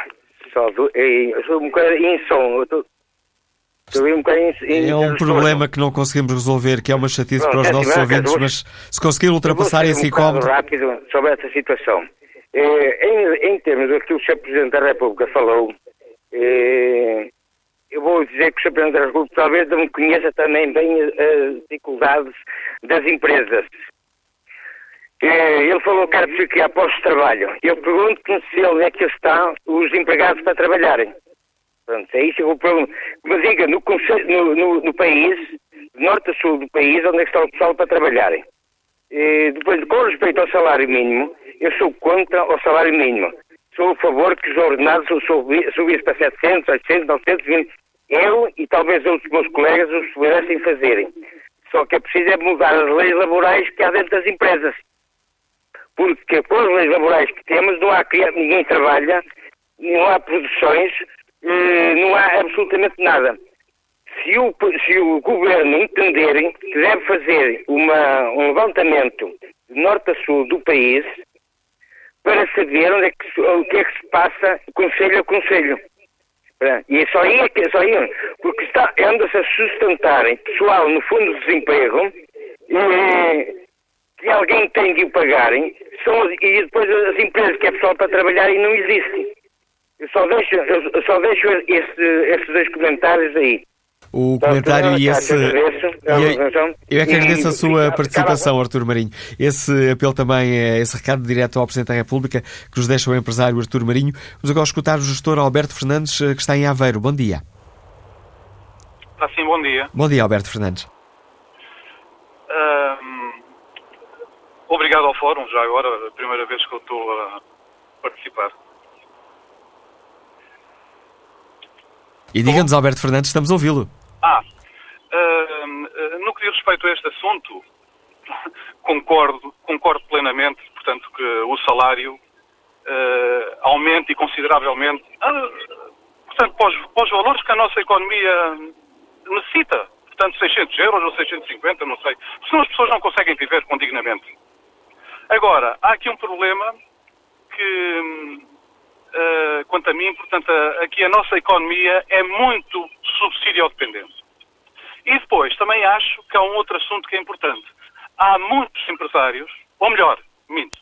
Só do, eu sou um bocadinho em som. Estou, estou um bocadinho em, É um problema que não conseguimos resolver, que é uma chatice para os nossos ouvintes, vou, mas se conseguir ultrapassar esse incómodo... Um rápido sobre essa situação. É, em, em termos daquilo que o Sr. Presidente da República falou, é, eu vou dizer que o Sr. Presidente da República talvez não conheça também bem as dificuldades das empresas. É, ele falou que era preciso criar postos de trabalho. Eu pergunto se ele é que está os empregados para trabalharem. Pronto, é isso que o problema. Mas diga, no, no, no, no, país, norte a sul do país, onde é que está o pessoal para trabalharem? E depois, com respeito ao salário mínimo, eu sou contra o salário mínimo. Sou a favor que os ordenados subissem para 700, 800, 920 eu e talvez outros meus colegas os pudessem fazerem. Só que é preciso é mudar as leis laborais que há dentro das empresas. Porque com as leis laborais que temos não há ninguém trabalha, não há produções, eh, não há absolutamente nada. Se o, se o governo entenderem que deve fazer uma, um levantamento de norte a sul do país para saber onde é que, o que é que se passa conselho a conselho. É, e só é só aí porque está, anda-se a sustentarem pessoal no fundo de desemprego e, que alguém tem que o pagarem são, e depois as empresas que é pessoal para trabalhar e não existem. Eu só deixo, eu só deixo esse, esses dois comentários aí o comentário e esse. Eu é que agradeço a sua participação, Artur Marinho. Esse apelo também, é esse recado direto ao Presidente da República que nos deixa o empresário Artur Marinho. Vamos agora escutar o gestor Alberto Fernandes, que está em Aveiro. Bom dia. Ah, sim, bom dia. Bom dia, Alberto Fernandes. obrigado ao Fórum, já agora, a primeira vez que eu estou a participar. E diga-nos, Alberto Fernandes, estamos a ouvi-lo. Ah, uh, no que diz respeito a este assunto, concordo, concordo plenamente, portanto, que o salário uh, aumente consideravelmente, uh, portanto, para os, para os, valores que a nossa economia necessita. Portanto, 600 euros ou 650, não sei. Senão as pessoas não conseguem viver condignamente. Agora, há aqui um problema que, uh, quanto a mim, portanto, aqui a nossa economia é muito subsídio dependente. E depois, também acho que há um outro assunto que é importante. Há muitos empresários, ou melhor, minto,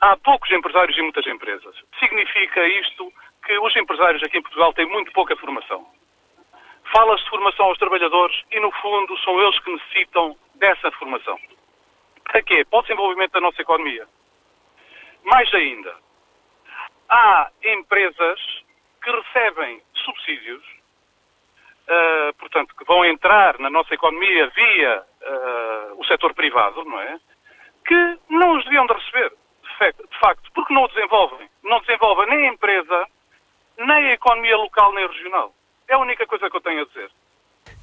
há poucos empresários e muitas empresas. Significa isto que os empresários aqui em Portugal têm muito pouca formação. Fala-se de formação aos trabalhadores e, no fundo, são eles que necessitam dessa formação. Para quê? Para o desenvolvimento da nossa economia. Mais ainda, há empresas que recebem subsídios, uh, portanto, que vão entrar na nossa economia via uh, o setor privado, não é? Que não os deviam de receber, de facto, porque não o desenvolvem. Não desenvolvem nem a empresa, nem a economia local, nem regional. É a única coisa que eu tenho a dizer.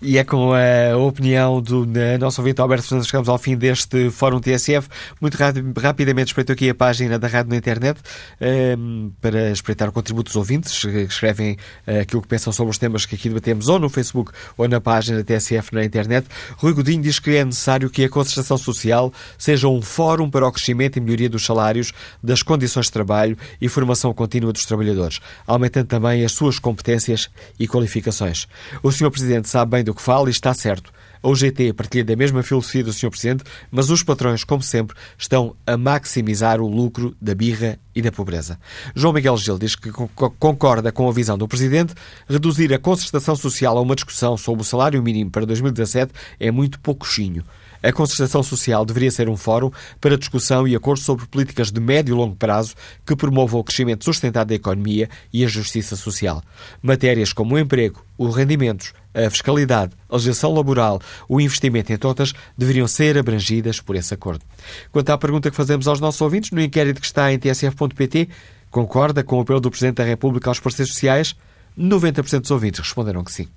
E é com a opinião do nosso ouvinte Alberto Fernandes chegamos ao fim deste Fórum TSF. Muito rapidamente espreito aqui a página da rádio na internet um, ehm, para espreitar o contributo dos ouvintes que escrevem uh, aquilo que pensam sobre os temas que aqui debatemos ou no Facebook ou na página da TSF na internet. Rui Godinho diz que é necessário que a concertação social seja um fórum para o crescimento e melhoria dos salários, das condições de trabalho e formação contínua dos trabalhadores, aumentando também as suas competências e qualificações. O Sr. Presidente sabe bem do do que fala e está certo. A UGT partilha da mesma filosofia do Sr. Presidente, mas os patrões, como sempre, estão a maximizar o lucro da birra e da pobreza. João Miguel Gil diz que concorda com a visão do Presidente. Reduzir a concertação social a uma discussão sobre o salário mínimo para 2017 é muito poucochinho. A concertação social deveria ser um fórum para discussão e acordo sobre políticas de médio e longo prazo que promovam o crescimento sustentado da economia e a justiça social. Matérias como o emprego, os rendimentos, a fiscalidade, a legislação laboral, o investimento, entre outras, deveriam ser abrangidas por esse acordo. Quanto à pergunta que fazemos aos nossos ouvintes, no inquérito que está em tsf.pt, concorda com o apelo do Presidente da República aos parceiros sociais? 90% dos ouvintes responderam que sim.